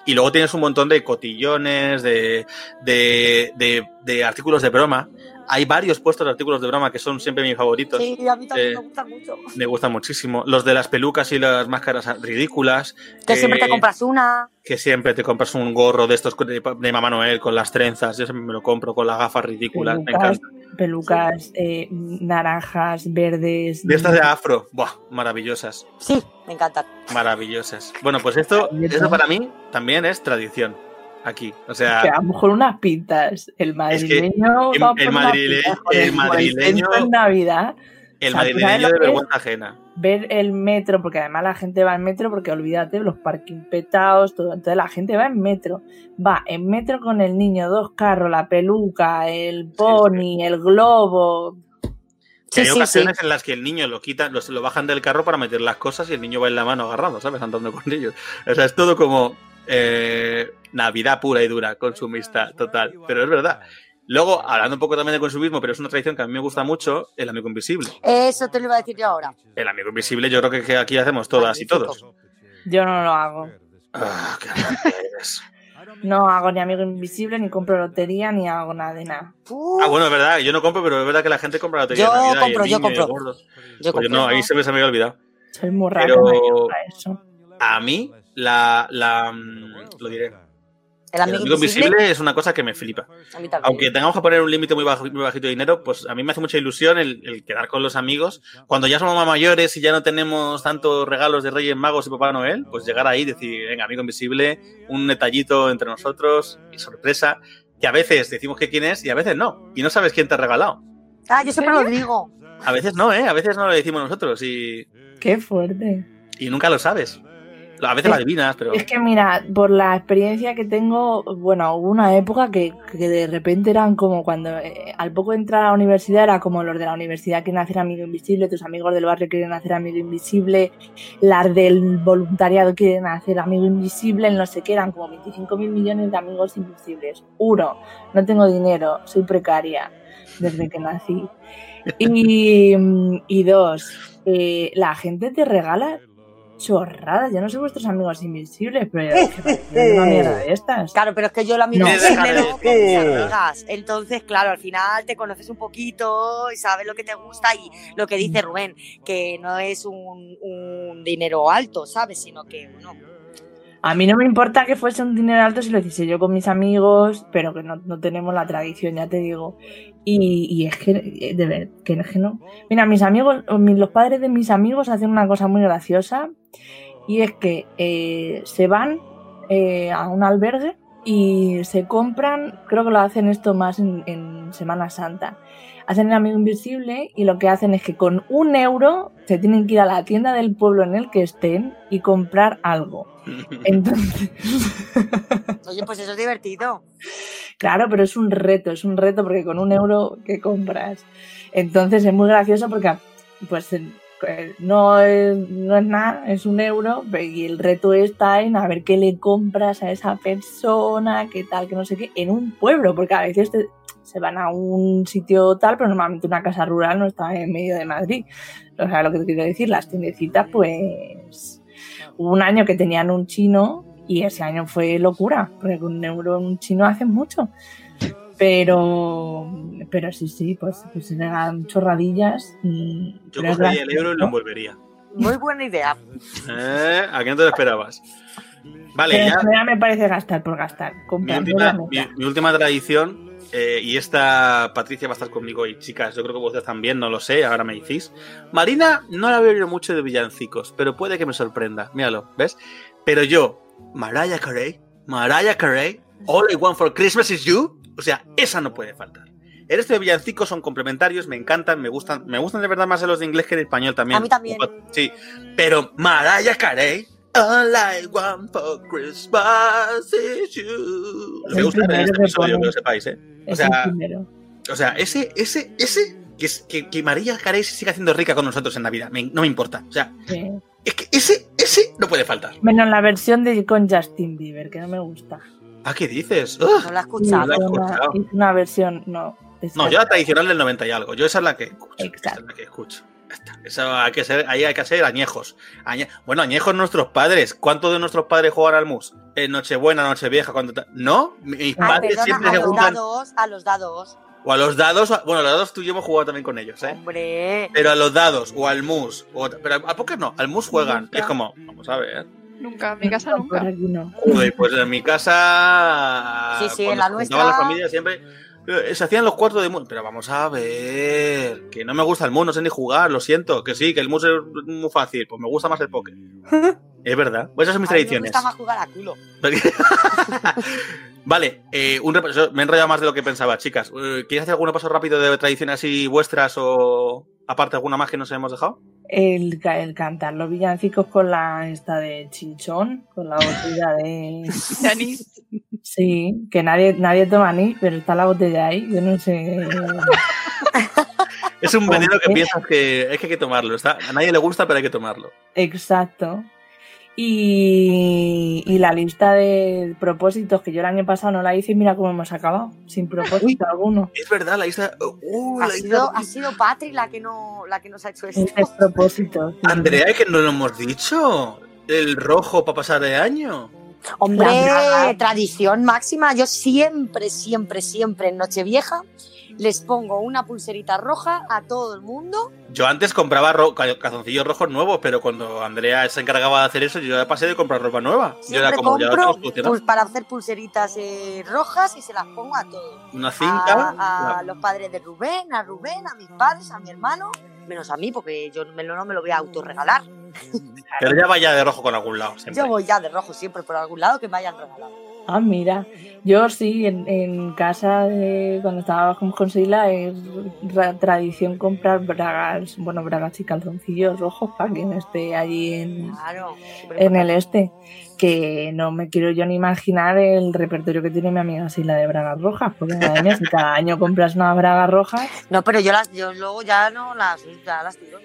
y luego tienes un montón de cotillones, de, de, de- de artículos de broma. Hay varios puestos de artículos de broma que son siempre mis favoritos. Sí, a mí también Eh, me gustan mucho. Me gustan muchísimo. Los de las pelucas y las máscaras ridículas. Que siempre eh, te compras una. Que siempre te compras un gorro de estos de, de Mamá Noel con las trenzas. Yo siempre me lo compro con las gafas ridículas. Me Pelucas, encanta. pelucas eh, naranjas, verdes... De estas de afro. Buah, maravillosas. Sí, me encantan. Maravillosas. Bueno, pues esto, eso para mí también es tradición. Aquí. O sea, Que a lo mejor unas pintas. El madrileño. el- va por el unas madrile- pintas, joder, el madrileño- centro en Navidad. el o sea, ¿tú sabes madrileño de que es? vergüenza ajena. Ver el metro, porque además la gente va en metro, porque olvídate, los parking petados, todo. Entonces la gente va en metro. Va en metro con el niño, dos carros, la peluca, el pony, el globo. Que hay ocasiones en las que el niño lo quitan, lo, lo bajan del carro para meter las cosas y el niño va en la mano agarrando, ¿sabes? Andando con ellos. O sea, es todo como eh, Navidad pura y dura, consumista total. Pero es verdad. Luego, hablando un poco también de consumismo, pero es una tradición que a mí me gusta mucho, el amigo invisible. Eso te lo iba a decir yo ahora. El amigo invisible yo creo que, aquí hacemos todas y todos. Yo no lo hago. Ah, qué arrogante eres. No hago ni amigo invisible, ni compro lotería, ni hago nada de nada. Ah, bueno, es verdad, yo no compro, pero es verdad que la gente compra lotería Yo Navidad compro, yo y compro. Yo Pues compro. no, ahí se me, se me había olvidado. Soy muy rara Pero- para eso. A mí, la, la mm, lo diré. El amigo invisible? invisible. es una cosa que me flipa. Aunque tengamos que poner un límite muy, bajo- muy bajito de dinero, pues a mí me hace mucha ilusión el, el quedar con los amigos. Cuando ya somos más mayores y ya no tenemos tantos regalos de Reyes Magos y Papá Noel, pues llegar ahí y decir, venga, amigo invisible, un detallito entre nosotros y sorpresa, que a veces decimos que quién es y a veces no. Y no sabes quién te ha regalado. Ah, yo siempre lo digo. A veces no, ¿eh? A veces no lo decimos nosotros y, Qué fuerte. y nunca lo sabes. A veces lo adivinas, pero... Es que mira, por la experiencia que tengo, bueno, hubo una época que, que de repente eran como cuando eh, al poco de entrar a la universidad era como los de la universidad quieren hacer amigo invisible, tus amigos del barrio quieren hacer amigo invisible, las del voluntariado quieren hacer amigo invisible, no sé qué, eran como 25 mil millones de amigos invisibles. Uno, no tengo dinero, soy precaria desde que nací. [laughs] Y, y dos, eh, la gente te regala chorradas. Yo no sé vuestros amigos invisibles, pero [laughs] es que parece una mierda de estas. Claro, pero es que yo el amigo No. invisible con mis amigas. Entonces, claro, al final te conoces un poquito y sabes lo que te gusta y lo que dice Rubén, que no es un, un dinero alto, ¿sabes? Sino que, bueno, A mí no me importa que fuese un dinero alto si lo hiciese yo con mis amigos, pero que no, no tenemos la tradición, ya te digo. Y, y es que, de ver, que es que no. Mira, mis amigos, los padres de mis amigos hacen una cosa muy graciosa y es que eh, se van eh, a un albergue y se compran, creo que lo hacen esto más en Semana Santa. Hacen el amigo invisible y lo que hacen es que con un euro se tienen que ir a la tienda del pueblo en el que estén y comprar algo. [laughs] Entonces, [laughs] oye, pues eso es divertido. claro, pero es un reto, es un reto porque con un euro que compras. Entonces es muy gracioso porque pues eh, no es, no es nada, es un euro y el reto está en a ver qué le compras a esa persona, qué tal, que no sé qué, en un pueblo, porque a veces te- se van a un sitio tal, pero normalmente una casa rural no está en medio de Madrid. O sea, lo que te quiero decir, las tiendecitas, pues hubo un año que tenían un chino y ese año fue locura, porque con un euro un chino hace mucho. Pero, pero sí, sí, pues, pues eran chorradillas y... Yo cogería el euro y lo envolvería. Muy buena idea. ¿Eh? ¿A qué no te lo esperabas? Vale, Pero ya me parece gastar por gastar. última, mi última tradición, eh, y esta Patricia va a estar conmigo y chicas, yo creo que vosotras también, no lo sé, ahora me decís. Marina no la veo mucho de villancicos, pero puede que me sorprenda, míralo, ¿ves? Pero yo, Mariah Carey, Mariah Carey, All I Want for Christmas is You, o sea, esa no puede faltar. El resto de villancicos son complementarios, me encantan, me gustan, me gustan de verdad más los de inglés que en español también. A mí también. Sí, pero Mariah Carey, All I want for Christmas is you. Os voy a El gustar en primero este que episodio, que lo sepáis, ¿eh? O Es sea, o sea, ese, ese, ese, que, es- que, que María Carey se siga haciendo rica con nosotros en Navidad, me- no me importa. O sea, Sí. es que ese, ese no puede faltar. Menos la versión de con Justin Bieber, que no me gusta. ¿Ah, qué dices? Ugh. No la he escuchado. la he hizo una, versión, no. es No, yo la tradicional del 90 y algo. Yo esa es la que escucho. Esa Exacto. es la que escucho. Está. Eso hay que ser, ahí hay que ser añejos. Añe- bueno, añejos nuestros padres. ¿Cuántos de nuestros padres juegan al mus? En Nochebuena, Nochevieja, cuando ¿No? Mis Ah, padres perdona, siempre a se los juntan. dados, a los dados. O a los dados. Bueno, a los dados tú y yo hemos jugado también con ellos, ¿eh? Hombre. Pero a los dados o al mus. o- pero al póker no, al mus juegan. Nunca. Es como, vamos a ver. Nunca, en mi casa nunca. Joder, pues en mi casa. Sí, sí, en la nuestra- las familias siempre. Eh, Se hacían los cuartos de mus. Pero vamos a ver. Que no me gusta el mus, no sé ni jugar, lo siento. Que sí, que el mus es muy fácil. Pues me gusta más el póker. [laughs] es verdad. Pues esas son mis A mí me tradiciones. gusta más jugar a culo. [laughs] vale, eh, un repaso. Me he enrollado más de lo que pensaba, chicas. Eh, ¿Quieres hacer algún repaso rápido de tradiciones así vuestras o aparte alguna más que nos hemos dejado? El, ca- el cantar los villancicos con la esta de chinchón, con la botella de. [laughs] De anís. Sí, que nadie, nadie toma anís, pero está la botella ahí. Yo no sé. Es un ¿Por veneno que piensas que es que hay que tomarlo. Está, a nadie le gusta, pero hay que tomarlo. Exacto. Y, y la lista de propósitos que yo el año pasado no la hice y mira cómo hemos acabado, sin propósito alguno. Es verdad, la lista. Uh, Ha la lista- sido, ha sido Patri la que, no, la que nos ha hecho esto. Despropósito. sí. [laughs] Andrea, es que no lo hemos dicho. El rojo para pasar de año. Hombre, tradición máxima. Yo siempre, siempre, siempre en Nochevieja les pongo una pulserita roja a todo el mundo. Yo antes compraba ro- ca- calzoncillos rojos nuevos, pero cuando Andrea se encargaba de hacer eso, yo ya pasé de comprar ropa nueva. Yo Siempre era como, ya lo para hacer pulseritas eh, rojas y se las pongo a todos. Una cinta. A, a los padres de Rubén, a Rubén, a mis padres, a mi hermano, menos a mí, porque yo me lo- no me lo voy a autorregalar. Pero ya vaya de rojo con algún lado. Siempre. Yo voy ya de rojo siempre por algún lado que me hayan regalado. Ah, mira. Yo sí, en, en casa, de- cuando estábamos con Sheila, es ra- tradición comprar bragas, bueno, bragas y calzoncillos rojos para que no esté allí en, Claro. en el este. Que no me quiero yo ni imaginar el repertorio que tiene mi amiga Sheila de bragas rojas, porque madre mía, si cada año compras unas bragas rojas, No, pero yo las, yo luego ya no las, ya las tiro,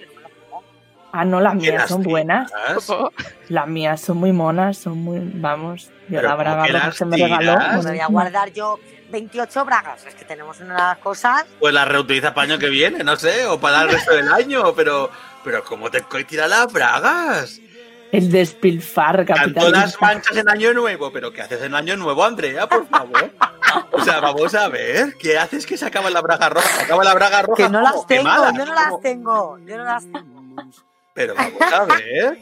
ah, no, las ¿Qué mías las son buenas. tiras? [laughs] Las mías son muy monas, son muy, vamos, yo la ¿cómo braga que roja las que me tiras? regaló. Me voy a guardar yo 28 bragas. Es que tenemos unas cosas. Pues la reutiliza para el año que viene, no sé, o para el resto del año, pero. Pero ¿cómo te tiras las bragas? El despilfarro Tanto capitalista. las manchas en Año Nuevo, pero ¿qué haces en Año Nuevo, Andrea? Por favor. O sea, vamos a ver, ¿qué haces que se acaba la braga roja? Se acaba la braga roja. Que no las tengo, quemada, yo no como- las tengo. Yo no las tengo. Pero vamos a ver.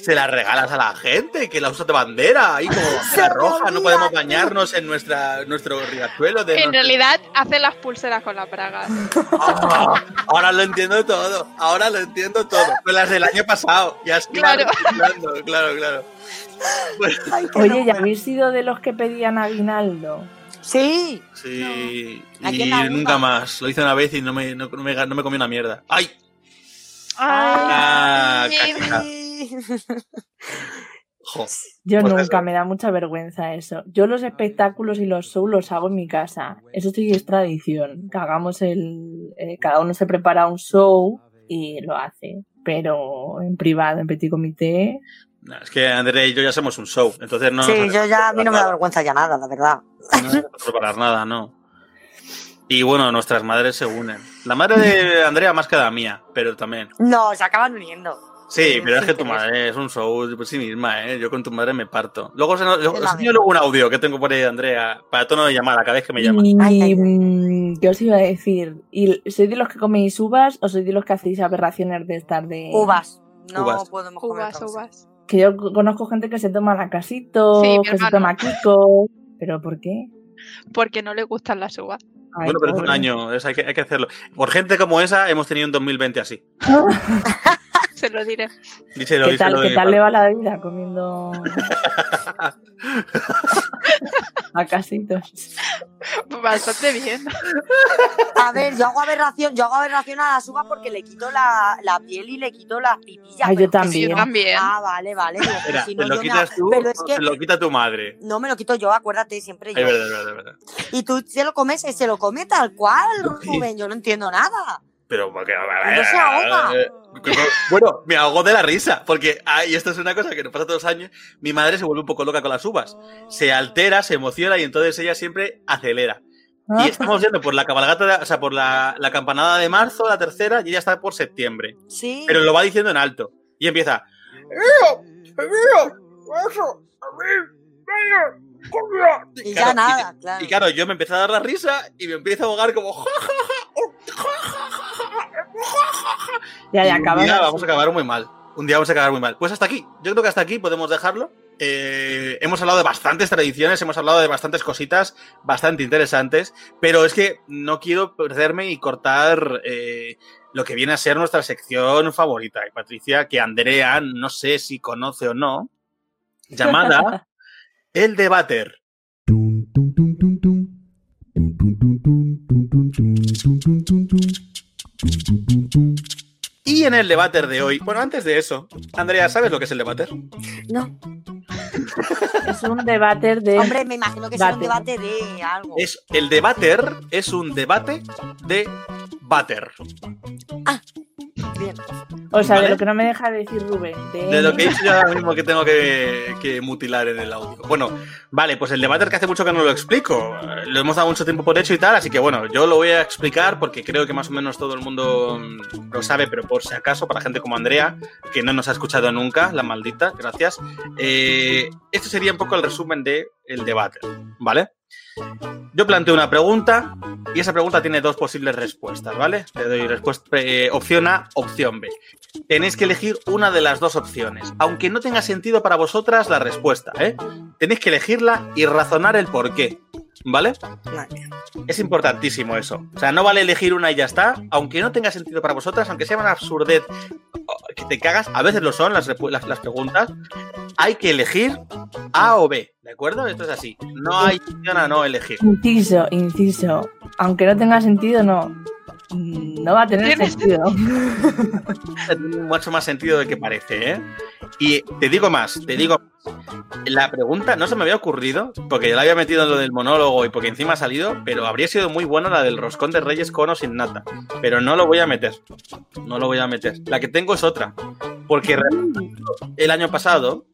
Se las regalas a la gente, que la usa de bandera, ahí como me roja, no podemos bañarnos en nuestra, nuestro riachuelo de En nuestro- realidad hace las pulseras con las bragas. Ah, ahora lo entiendo todo, ahora lo entiendo todo. Fue las del año pasado, ya es Claro. claro, claro, claro. Bueno, Ay, que Oye, ¿ya habéis sido de los que pedían aguinaldo? Sí. sí, y la nunca más. Lo hice una vez y no me, no, no me, no me comí una mierda. ¡Ay! Ay. [laughs] Jo. Yo Pues nunca, eso. me da mucha vergüenza eso. Yo los espectáculos y los shows los hago en mi casa. Eso sí es tradición. Que hagamos el. eh, cada uno se prepara un show y lo hace. Pero en privado, en petit comité. No, es que Andrea y yo ya somos un show, entonces no sí, yo ya a mí no me da [laughs] vergüenza ya nada, la verdad. No hace preparar nada, no. Y bueno, nuestras madres se unen. La madre de Andrea más que la mía, pero también. No, se acaban uniendo. Sí, Sí, pero es que tu madre es un show por sí misma, ¿eh? Yo con tu madre me parto. Luego os, enseño luego un audio que tengo por ahí de Andrea, para tono de llamada, cada vez que me llama. Y. Ay, ay, ay. mm, ¿Qué os iba a decir? ¿Y ¿Sois de los que coméis uvas o sois de los que hacéis aberraciones de estar de. Uvas. No Uvas. podemos comer uvas, uvas. Que yo conozco gente que se toma la casito, Sí, que se toma Kiko. ¿Pero por qué? Porque no le gustan las uvas. Ay, bueno, pero es un año, es- hay, que, hay que hacerlo. Por gente como esa hemos tenido un 2020 así. [laughs] Se lo diré. Díselo, ¿Qué tal, ¿qué tal le va la vida comiendo? [laughs] a casitos. Bastante bien. A ver, yo hago aberración, yo hago aberración a las uvas porque le quito la, la piel y le quito las pipillas. Ah, yo también. Ah, vale, vale. Espera, si ¿te no, lo me quitas tú Pero o es que te lo quita tu madre? no me lo quito yo, acuérdate, siempre yo. Es verdad, es verdad, es verdad. Y tú se lo comes, se lo come tal cual, Rubén, yo no entiendo nada. Pero porque... No se ahoga. Bueno, me ahogó de la risa, porque, ay, esto es una cosa que nos pasa todos los años, mi madre se vuelve un poco loca con las uvas. Se altera, se emociona y entonces ella siempre acelera. Ah. Y estamos yendo por la cabalgata, de- o sea, por la, la campanada de marzo, la tercera, y ella está por septiembre. Sí. Pero lo va diciendo en alto. Y empieza... Y ya nada, y, claro. y claro, yo me empecé a dar la risa y me empiezo a ahogar como... "Ja, ja, Ya, ya un acabas. día vamos a acabar muy mal. Un día vamos a acabar muy mal. Pues hasta aquí. Yo creo que hasta aquí podemos dejarlo. Eh, hemos hablado de bastantes tradiciones, hemos hablado de bastantes cositas bastante interesantes, pero es que no quiero perderme y cortar eh, lo que viene a ser nuestra sección favorita. Y Patricia, que Andrea no sé si conoce o no, llamada El Debater. Y en el debater de hoy, bueno, antes de eso, Andrea, ¿sabes lo que es el debater? No, Es un debate de. hombre, me imagino que será un Debate. debate de algo. Es el debater es un debate de bater. Bien. o sea, ¿vale? de lo que no me deja decir Rubén. De, De lo que he dicho yo ahora mismo que tengo que, que mutilar en el audio. Bueno, vale, pues el debater que hace mucho que no lo explico. Lo hemos dado mucho tiempo por hecho y tal, así que bueno, yo lo voy a explicar porque creo que más o menos todo el mundo mm, lo sabe, pero por si acaso, para gente como Andrea, que no nos ha escuchado nunca, la maldita, gracias. Eh, esto sería un poco el resumen de el debate, ¿vale? Yo planteo una pregunta y esa pregunta tiene dos posibles respuestas, ¿vale? Te doy respuesta, eh, opción A, opción B. Tenéis que elegir una de las dos opciones, aunque no tenga sentido para vosotras la respuesta, ¿eh? Tenéis que elegirla y razonar el por qué, ¿vale? Es importantísimo eso. O sea, no vale elegir una y ya está, aunque no tenga sentido para vosotras, aunque sea una absurdez que te cagas, a veces lo son las, las preguntas, hay que elegir A o B, ¿de acuerdo? Esto es así. No hay opción a no elegir. Inciso, inciso. Aunque no tenga sentido, no. Mm, No va a tener Tiene sentido. [laughs] Tiene mucho más sentido de que parece, ¿eh? Y te digo más, te digo La pregunta no se me había ocurrido, porque yo la había metido en lo del monólogo y porque encima ha salido, pero habría sido muy buena la del roscón de Reyes con o sin nata. Pero no lo voy a meter. No lo voy a meter. La que tengo es otra. Porque repasando el año pasado,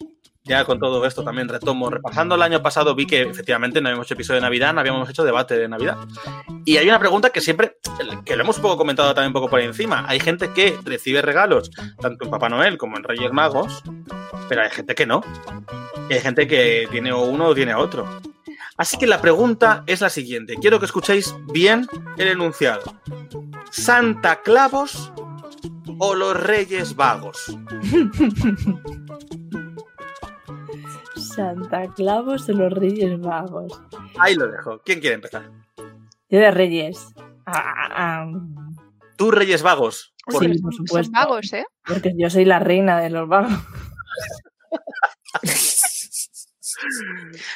ya con todo esto también retomo, repasando el año pasado vi que efectivamente no habíamos hecho episodio de Navidad, no habíamos hecho debate de Navidad. Y hay una pregunta que siempre, que lo hemos un poco comentado también un poco por encima. Hay gente que recibe regalos, tanto en Papá Noel como en Reyes Magos, pero hay gente que no. Y hay gente que tiene uno o tiene otro. Así que la pregunta es la siguiente. Quiero que escuchéis bien el enunciado. ¿Santa Clavos o los Reyes Vagos? [laughs] Santa Clavos o los Reyes Vagos. Ahí lo dejo. ¿Quién quiere empezar? Yo de Reyes. Ah, ah, ¿Tú, Reyes Vagos? ¿Por Sí, por Son supuesto. magos, ¿eh? Porque yo soy la reina de los vagos. [laughs]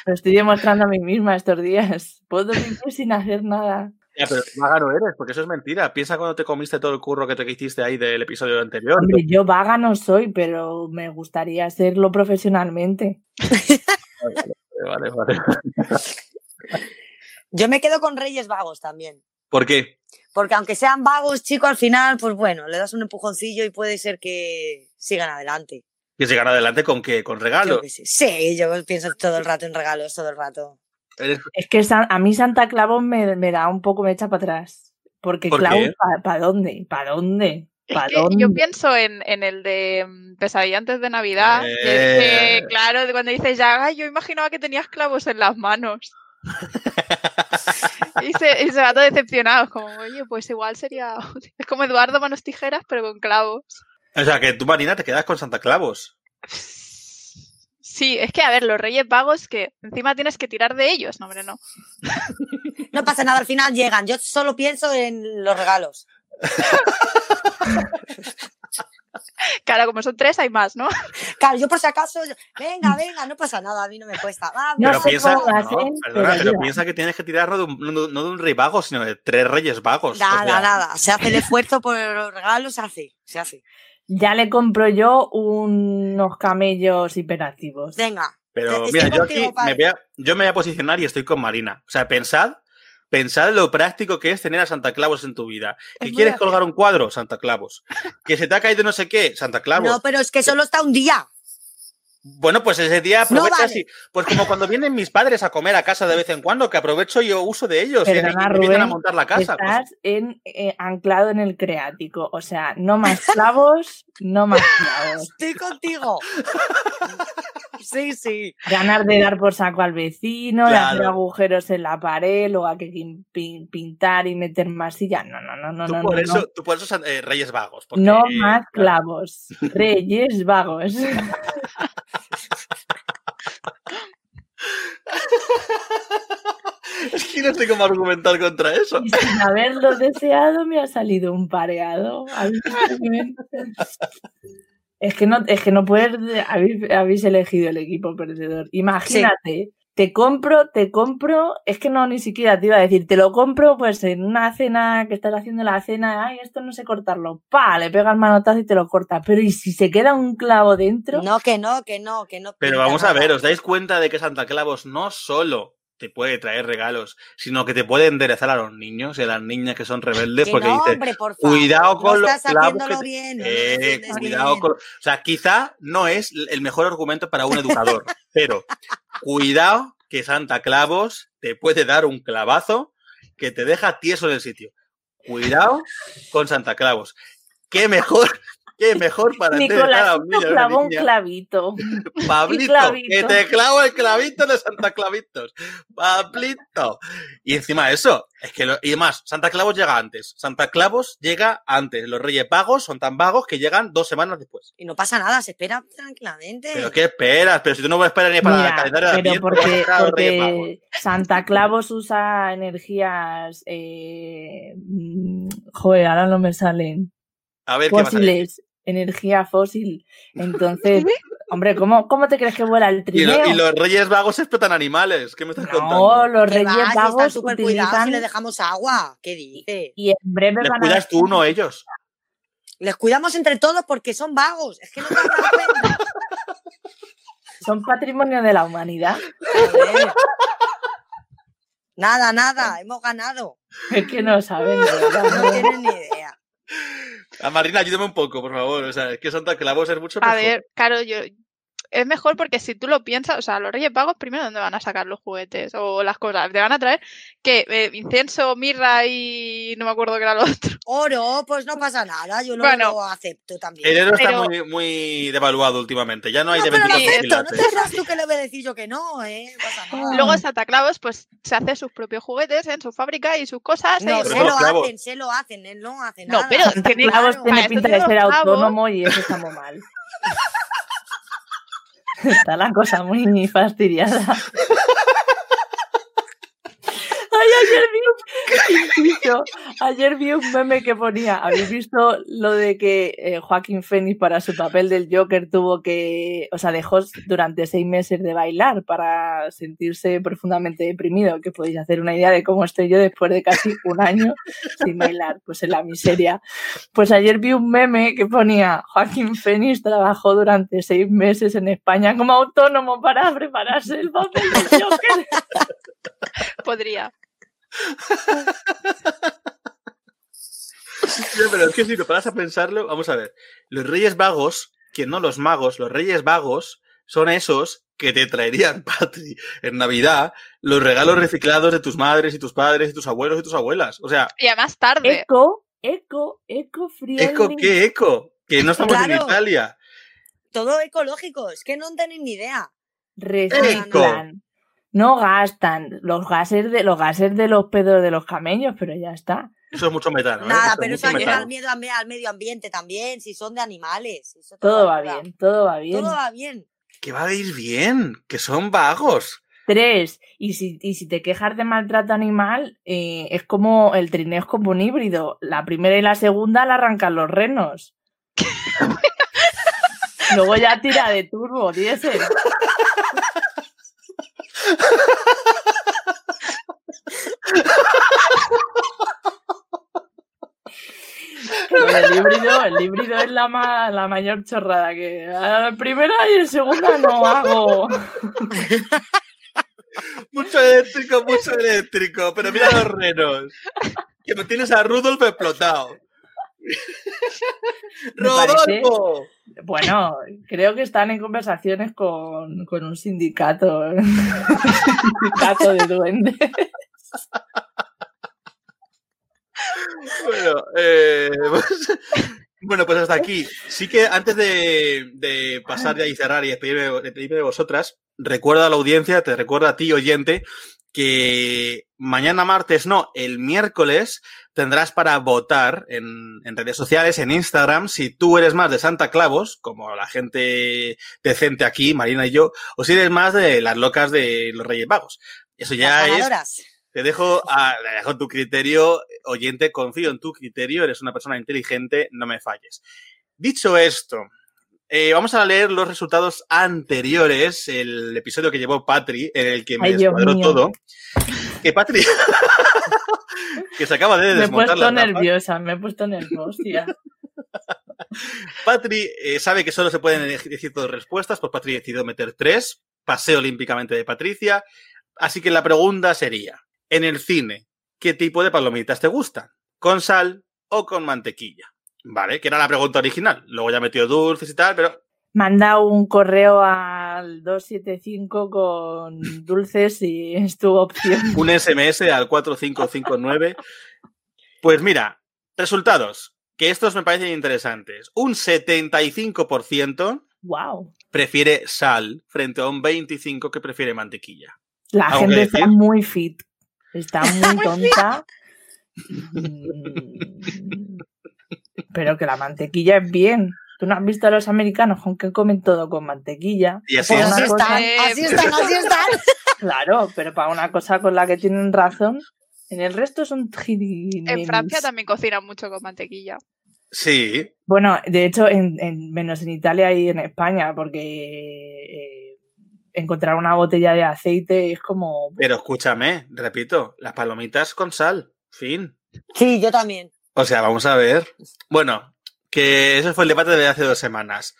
Lo estoy demostrando a mí misma estos días. Puedo vivir sin hacer nada. Ya, pero vaga no eres, porque eso es mentira. Piensa cuando te comiste todo el curro que te hiciste ahí del episodio anterior. Hombre, yo vaga no soy, pero me gustaría hacerlo profesionalmente. Vale, vale. Yo me quedo con Reyes Vagos también. ¿Por qué? Porque aunque sean vagos, chicos, al final, pues bueno, le das un empujoncillo y puede ser que sigan adelante. Que llegar adelante con qué? Con regalos. Sí, yo pienso todo el rato en regalos, todo el rato. Eres- Es que a mí Santa Claus me, me da un poco, me echa para atrás. Porque ¿Por? ¿para dónde? ¿Para dónde? Es ¿Para que dónde? yo pienso en, en el de mm, Pesadilla antes de Navidad. que- Eh. que, claro, cuando dices ya, "Ay, yo imaginaba que tenías clavos en las manos. [laughs] y, se, y se va todo decepcionado. Como, oye, pues igual sería. [laughs] Es como Eduardo Manos Tijeras, pero con clavos. O sea, que tú, Marina, te quedas con Santa Clavos. [laughs] Sí, es que, a ver, los Reyes Vagos que encima tienes que tirar de ellos. No, hombre, no. [laughs] No pasa nada, al final llegan. Yo solo pienso en los regalos. [laughs] Claro, como son tres, hay más, ¿no? [laughs] Claro, yo por si acaso, yo- venga, venga, no pasa nada, a mí no me cuesta. No pero se piensa, no, ¿eh? perdona, Pero pero piensa que tienes que tirarlo de un- no, no de un rey vago, sino de tres reyes vagos. o Nada, sea, nada. Se hace el esfuerzo por los regalos, se hace, se hace. Ya le compro yo unos camellos hiperactivos. Venga. Pero Estoy mira, yo aquí me voy, a, yo me voy a posicionar y estoy con Marina. O sea, pensad, pensad lo práctico que es tener a Santa Claus en tu vida. ¿Que Es quieres colgar un cuadro? Santa Claus. ¿Que se te ha caído no sé qué? Santa Claus. No, pero es que solo está un día. Bueno, pues ese día No aprovechas vale. y- Pues como cuando vienen mis padres a comer a casa de vez en cuando, que aprovecho y yo uso de ellos y- Perdona, y, me vienen a Rubén, montar la casa. pues. Estás en, eh, anclado en el creático. O sea, no más clavos, no más clavos. Estoy contigo. Sí, sí. Ganar de dar por saco al vecino, de hacer Claro. agujeros en la pared, luego hay que pin- pin- pintar y meter masilla. No, no, no, no, tú, no. por no, eso, no. tú por eso son, eh, Reyes Vagos. porque, No eh, más claro. clavos. Reyes vagos. [laughs] [laughs] Es que no sé cómo argumentar contra eso. Y sin haberlo deseado me ha salido un pareado. ¿Habéis visto que me- [laughs] Es que no, es que no puedes. Habéis, habéis elegido el equipo perdedor. Imagínate, te compro, te compro. Es que no, ni siquiera te iba a decir, te lo compro pues en una cena que estás haciendo la cena. Ay, esto no sé cortarlo. Pa, le pegas manotazo y te lo cortas. Pero ¿y si se queda un clavo dentro? No, que no, que no, que no. Pero vamos a ver, ¿os dais cuenta de que Santa Claus no solo te puede traer regalos, sino que te puede enderezar a los niños y a las niñas que son rebeldes? Que porque no, dice, hombre, por favor. cuidado con no los clavos que bien. Eh, cuidado bien. con... O sea, quizá no es el mejor argumento para un educador, [laughs] pero cuidado que Santa Claus te puede dar un clavazo que te deja tieso en el sitio. Cuidado con Santa Claus. Qué mejor, qué mejor para a Nicolás un niño y a una clavó [laughs] un clavito. Pablito, clavito. que te clavo el clavito de Santa Clavitos. Pablito. Y encima de eso, es que lo- y además, Santa Claus llega antes. Santa Claus llega antes. Los Reyes Vagos son tan vagos que llegan dos semanas después. Y no pasa nada, se espera tranquilamente. ¿Pero qué esperas? Pero si tú no esperas ni para Mira, el calendario de pero vas a porque, [laughs] esperar a porque Santa Claus usa energías. Eh, mm, joder, ahora no me salen. A ver qué Energía fósil. Entonces, hombre, ¿cómo, ¿cómo te crees que vuela el Y, trineo? lo- y los Reyes Vagos explotan animales. ¿Qué me estás No, contando? los Que reyes va, si están vagos súper cuidados utilizan. y les dejamos agua. ¿Qué dices? Y en breve ¿Les van a. cuidas tú uno ellos? Les cuidamos entre todos porque son vagos. Es que no te cuenta. [laughs] Son patrimonio de la humanidad. Nada, nada, hemos ganado. Es que no saben. No ¿no? tienen ni idea. A Marina, ayúdame un poco, por favor. O sea, es que Santa Claus es mucho A mejor. ver, claro, yo. Es mejor porque si tú lo piensas, o sea, los Reyes Pagos primero dónde van a sacar los juguetes o las cosas. Te van a traer que eh, incienso, mirra y no me acuerdo qué era lo otro. Oro, pues no pasa nada. Yo lo, Bueno. lo acepto también. El oro está Pero- muy, muy devaluado últimamente. Ya no hay No, de pero lo 24 acepto. No te creas tú que le voy a decir yo que no, ¿eh? No pasa nada. Luego Santa Claus, pues se hace sus propios juguetes en su fábrica y sus cosas. No. Pero se lo clavos. hacen, se lo hacen. Él no hace No, nada. pero Santa tiene- Claus claro, tiene pinta de ser autónomo y eso está muy mal. [laughs] [laughs] Está la cosa muy fastidiada. [laughs] [laughs] Ayer vi un meme que ponía, ¿habéis visto lo de que eh, Joaquín Phoenix para su papel del Joker tuvo que, o sea, dejó durante seis meses de bailar para sentirse profundamente deprimido? Que podéis hacer una idea de cómo estoy yo después de casi un año sin bailar, pues en la miseria. Pues ayer vi un meme que ponía Joaquín Phoenix trabajó durante seis meses en España como autónomo para prepararse el papel del Joker. [laughs] Podría. Sí, pero es que si te paras a pensarlo, vamos a ver. Los Reyes Vagos, que no los magos, los Reyes Vagos son esos que te traerían, [laughs] Patri, en Navidad, los regalos reciclados de tus madres y tus padres y tus abuelos y tus abuelas. O sea, Y además tarde. Eco, eco, eco friendly. ¿eco qué eco? Que no estamos en. Italia. Todo ecológico. Es que no tenéis ni idea. Reciclan. No gastan los gases de los gases de los pedos de los camellos, pero ya está. Eso es mucho metano. ¿eh? Nada, pero eso ayuda al, miedo, medio ambiente también, si son de animales. Eso Todo va bien, todo va bien. Todo va bien. Que va a ir bien, que son vagos. Tres. Y si, y si te quejas de maltrato animal, eh, es como el trineo es como un híbrido. La primera y la segunda la arrancan los renos. [laughs] Luego ya tira de turbo, diésel. [laughs] El híbrido, el híbrido es la, ma- la mayor chorrada que primera y en segunda no hago. [laughs] Mucho eléctrico, mucho eléctrico. Pero mira los renos. Que me tienes a Rudolf explotado. [laughs] Parece- ¡Rodolfo! Bueno, creo que están en conversaciones con, con un sindicato. un sindicato de duendes. Bueno, eh, pues, bueno, pues hasta aquí. Sí que antes de, de pasar ya y cerrar y despedirme, despedirme de vosotras, recuerdo a la audiencia, te recuerdo a ti, oyente, que mañana martes, no, el miércoles tendrás para votar en, en redes sociales, en Instagram, si tú eres más de Santa Clavos, como la gente decente aquí, Marina y yo, o si eres más de las locas de los Reyes Vagos. Eso ya Las es te dejo a le dejo tu criterio, oyente, confío en tu criterio, eres una persona inteligente, no me falles. Dicho esto, eh, vamos a leer los resultados anteriores, el episodio que llevó Patri, en el que me Ay, descuadró todo. Que Patri, [laughs] que se acaba de Me he desmontar puesto nerviosa, me he puesto nerviosa. [laughs] Patri eh, sabe que solo se pueden decir dos respuestas, pues Patri decidió meter tres, paseo olímpicamente de Patricia. Así que la pregunta sería, en el cine, ¿qué tipo de palomitas te gustan? ¿Con sal o con mantequilla? Vale, que era la pregunta original. Luego ya metió dulces y tal, pero Manda un correo al 275 con dulces y es tu opción. [laughs] un SMS al 4559. Pues mira, resultados, que estos me parecen interesantes. Un 75% Wow. prefiere sal frente a un 25% que prefiere mantequilla. La ¿Algo gente que está muy fit. Está muy [laughs] tonta. Pero que la mantequilla es bien. ¿Tú no has visto a los americanos con que comen todo con mantequilla? Y así cosa- están, así están, así están. [laughs] Claro, pero para una cosa con la que tienen razón, en el resto son En Francia también cocinan mucho con mantequilla. Sí, Bueno, de hecho, en, en- menos en Italia y en España, porque eh, encontrar una botella de aceite es como... pero escúchame, repito, las palomitas con sal, fin. Sí, yo también. O sea, vamos a ver. Bueno, que ese fue el debate de hace dos semanas.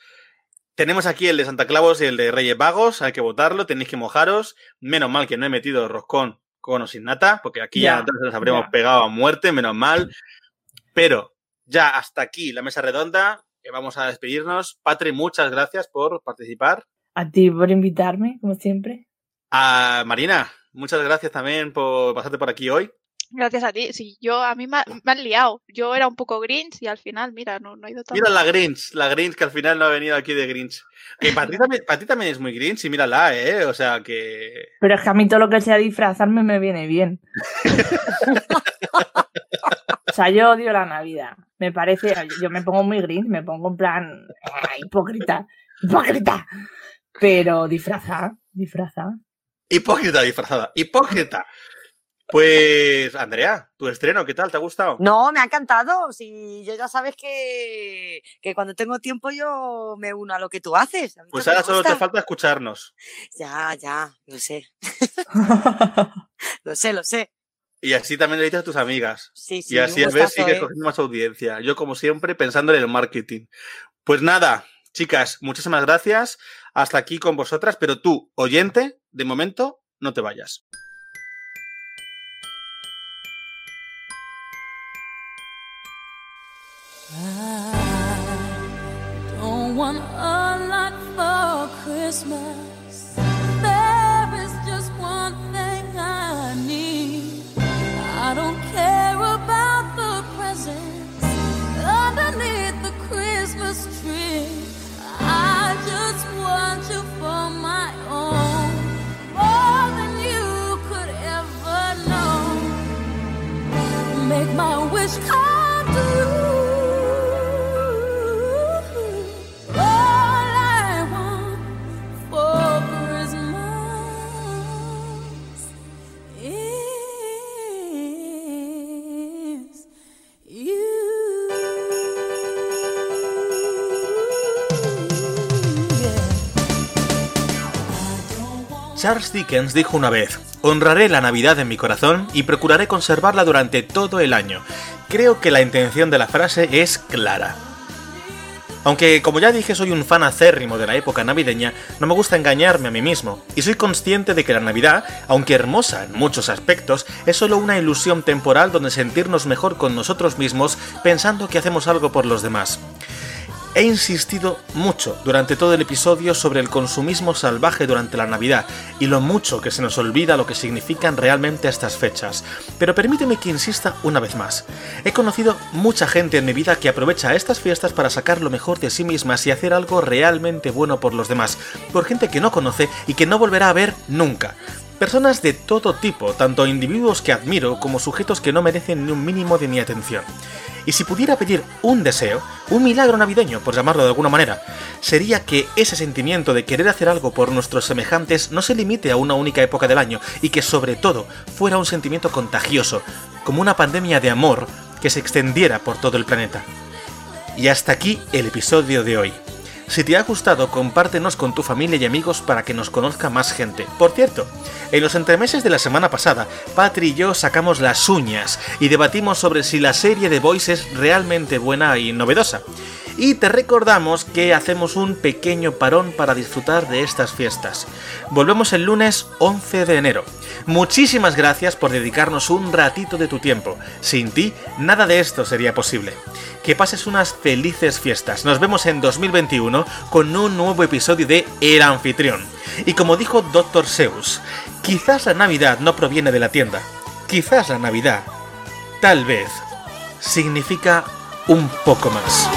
Tenemos aquí el de Santa Claus y el de Reyes Vagos, hay que votarlo, tenéis que mojaros. Menos mal que no he metido roscón con o sin nata, porque aquí ya, Ya, entonces nos habremos ya. pegado a muerte, menos mal. Pero ya hasta aquí la mesa redonda, que vamos a despedirnos. Patri, muchas gracias por participar. A ti por invitarme, como siempre. A Marina, muchas gracias también por pasarte por aquí hoy. Gracias a ti. Sí, yo a mí me, ha- me han liado. Yo era un poco Grinch y al final, mira, no, no ha ido tan Mira la Grinch, la Grinch que al final no ha venido aquí de Grinch. Que para ti también, [laughs] para ti también es muy Grinch y mírala, ¿eh? O sea que... Pero es que a mí todo lo que sea disfrazarme me viene bien. [laughs] o sea, yo odio la Navidad. Me parece, yo me pongo muy gris, me pongo en plan "Ah, hipócrita, hipócrita. Pero disfraza, disfraza. Hipócrita disfrazada, hipócrita. Pues, Andrea, tu estreno, ¿qué tal? ¿Te ha gustado? No, me ha encantado. Si yo ya sabes que, que cuando tengo tiempo yo me uno a lo que tú haces. Pues ahora solo te falta escucharnos. Ya, ya, lo sé. [laughs] lo sé, lo sé. Y así también le dices a tus amigas. Sí, sí, y así a ver gustazo, sigues ¿eh? cogiendo más audiencia. Yo, como siempre, pensando en el marketing. Pues nada, chicas, muchísimas gracias. Hasta aquí con vosotras, pero tú, oyente, de momento, no te vayas. Christmas. Charles Dickens dijo una vez, honraré la Navidad en mi corazón y procuraré conservarla durante todo el año. Creo que la intención de la frase es clara. Aunque, como ya dije, soy un fan acérrimo de la época navideña, no me gusta engañarme a mí mismo, y soy consciente de que la Navidad, aunque hermosa en muchos aspectos, es solo una ilusión temporal donde sentirnos mejor con nosotros mismos pensando que hacemos algo por los demás. He insistido mucho durante todo el episodio sobre el consumismo salvaje durante la Navidad y lo mucho que se nos olvida lo que significan realmente estas fechas. Pero permíteme que insista una vez más. He conocido mucha gente en mi vida que aprovecha estas fiestas para sacar lo mejor de sí mismas y hacer algo realmente bueno por los demás, por gente que no conoce y que no volverá a ver nunca. Personas de todo tipo, tanto individuos que admiro como sujetos que no merecen ni un mínimo de mi atención. Y si pudiera pedir un deseo, un milagro navideño, por llamarlo de alguna manera, sería que ese sentimiento de querer hacer algo por nuestros semejantes no se limite a una única época del año y que sobre todo fuera un sentimiento contagioso, como una pandemia de amor que se extendiera por todo el planeta. Y hasta aquí el episodio de hoy. Si te ha gustado, compártenos con tu familia y amigos para que nos conozca más gente. Por cierto, en los entremeses de la semana pasada, Patri y yo sacamos las uñas y debatimos sobre si la serie de Boys es realmente buena y novedosa. Y te recordamos que hacemos un pequeño parón para disfrutar de estas fiestas. Volvemos el lunes 11 de enero. Muchísimas gracias por dedicarnos un ratito de tu tiempo. Sin ti, nada de esto sería posible. Que pases unas felices fiestas. Nos vemos en 2021 con un nuevo episodio de El Anfitrión. Y como dijo Dr. Seuss, quizás la Navidad no proviene de la tienda. Quizás la Navidad, tal vez, significa un poco más.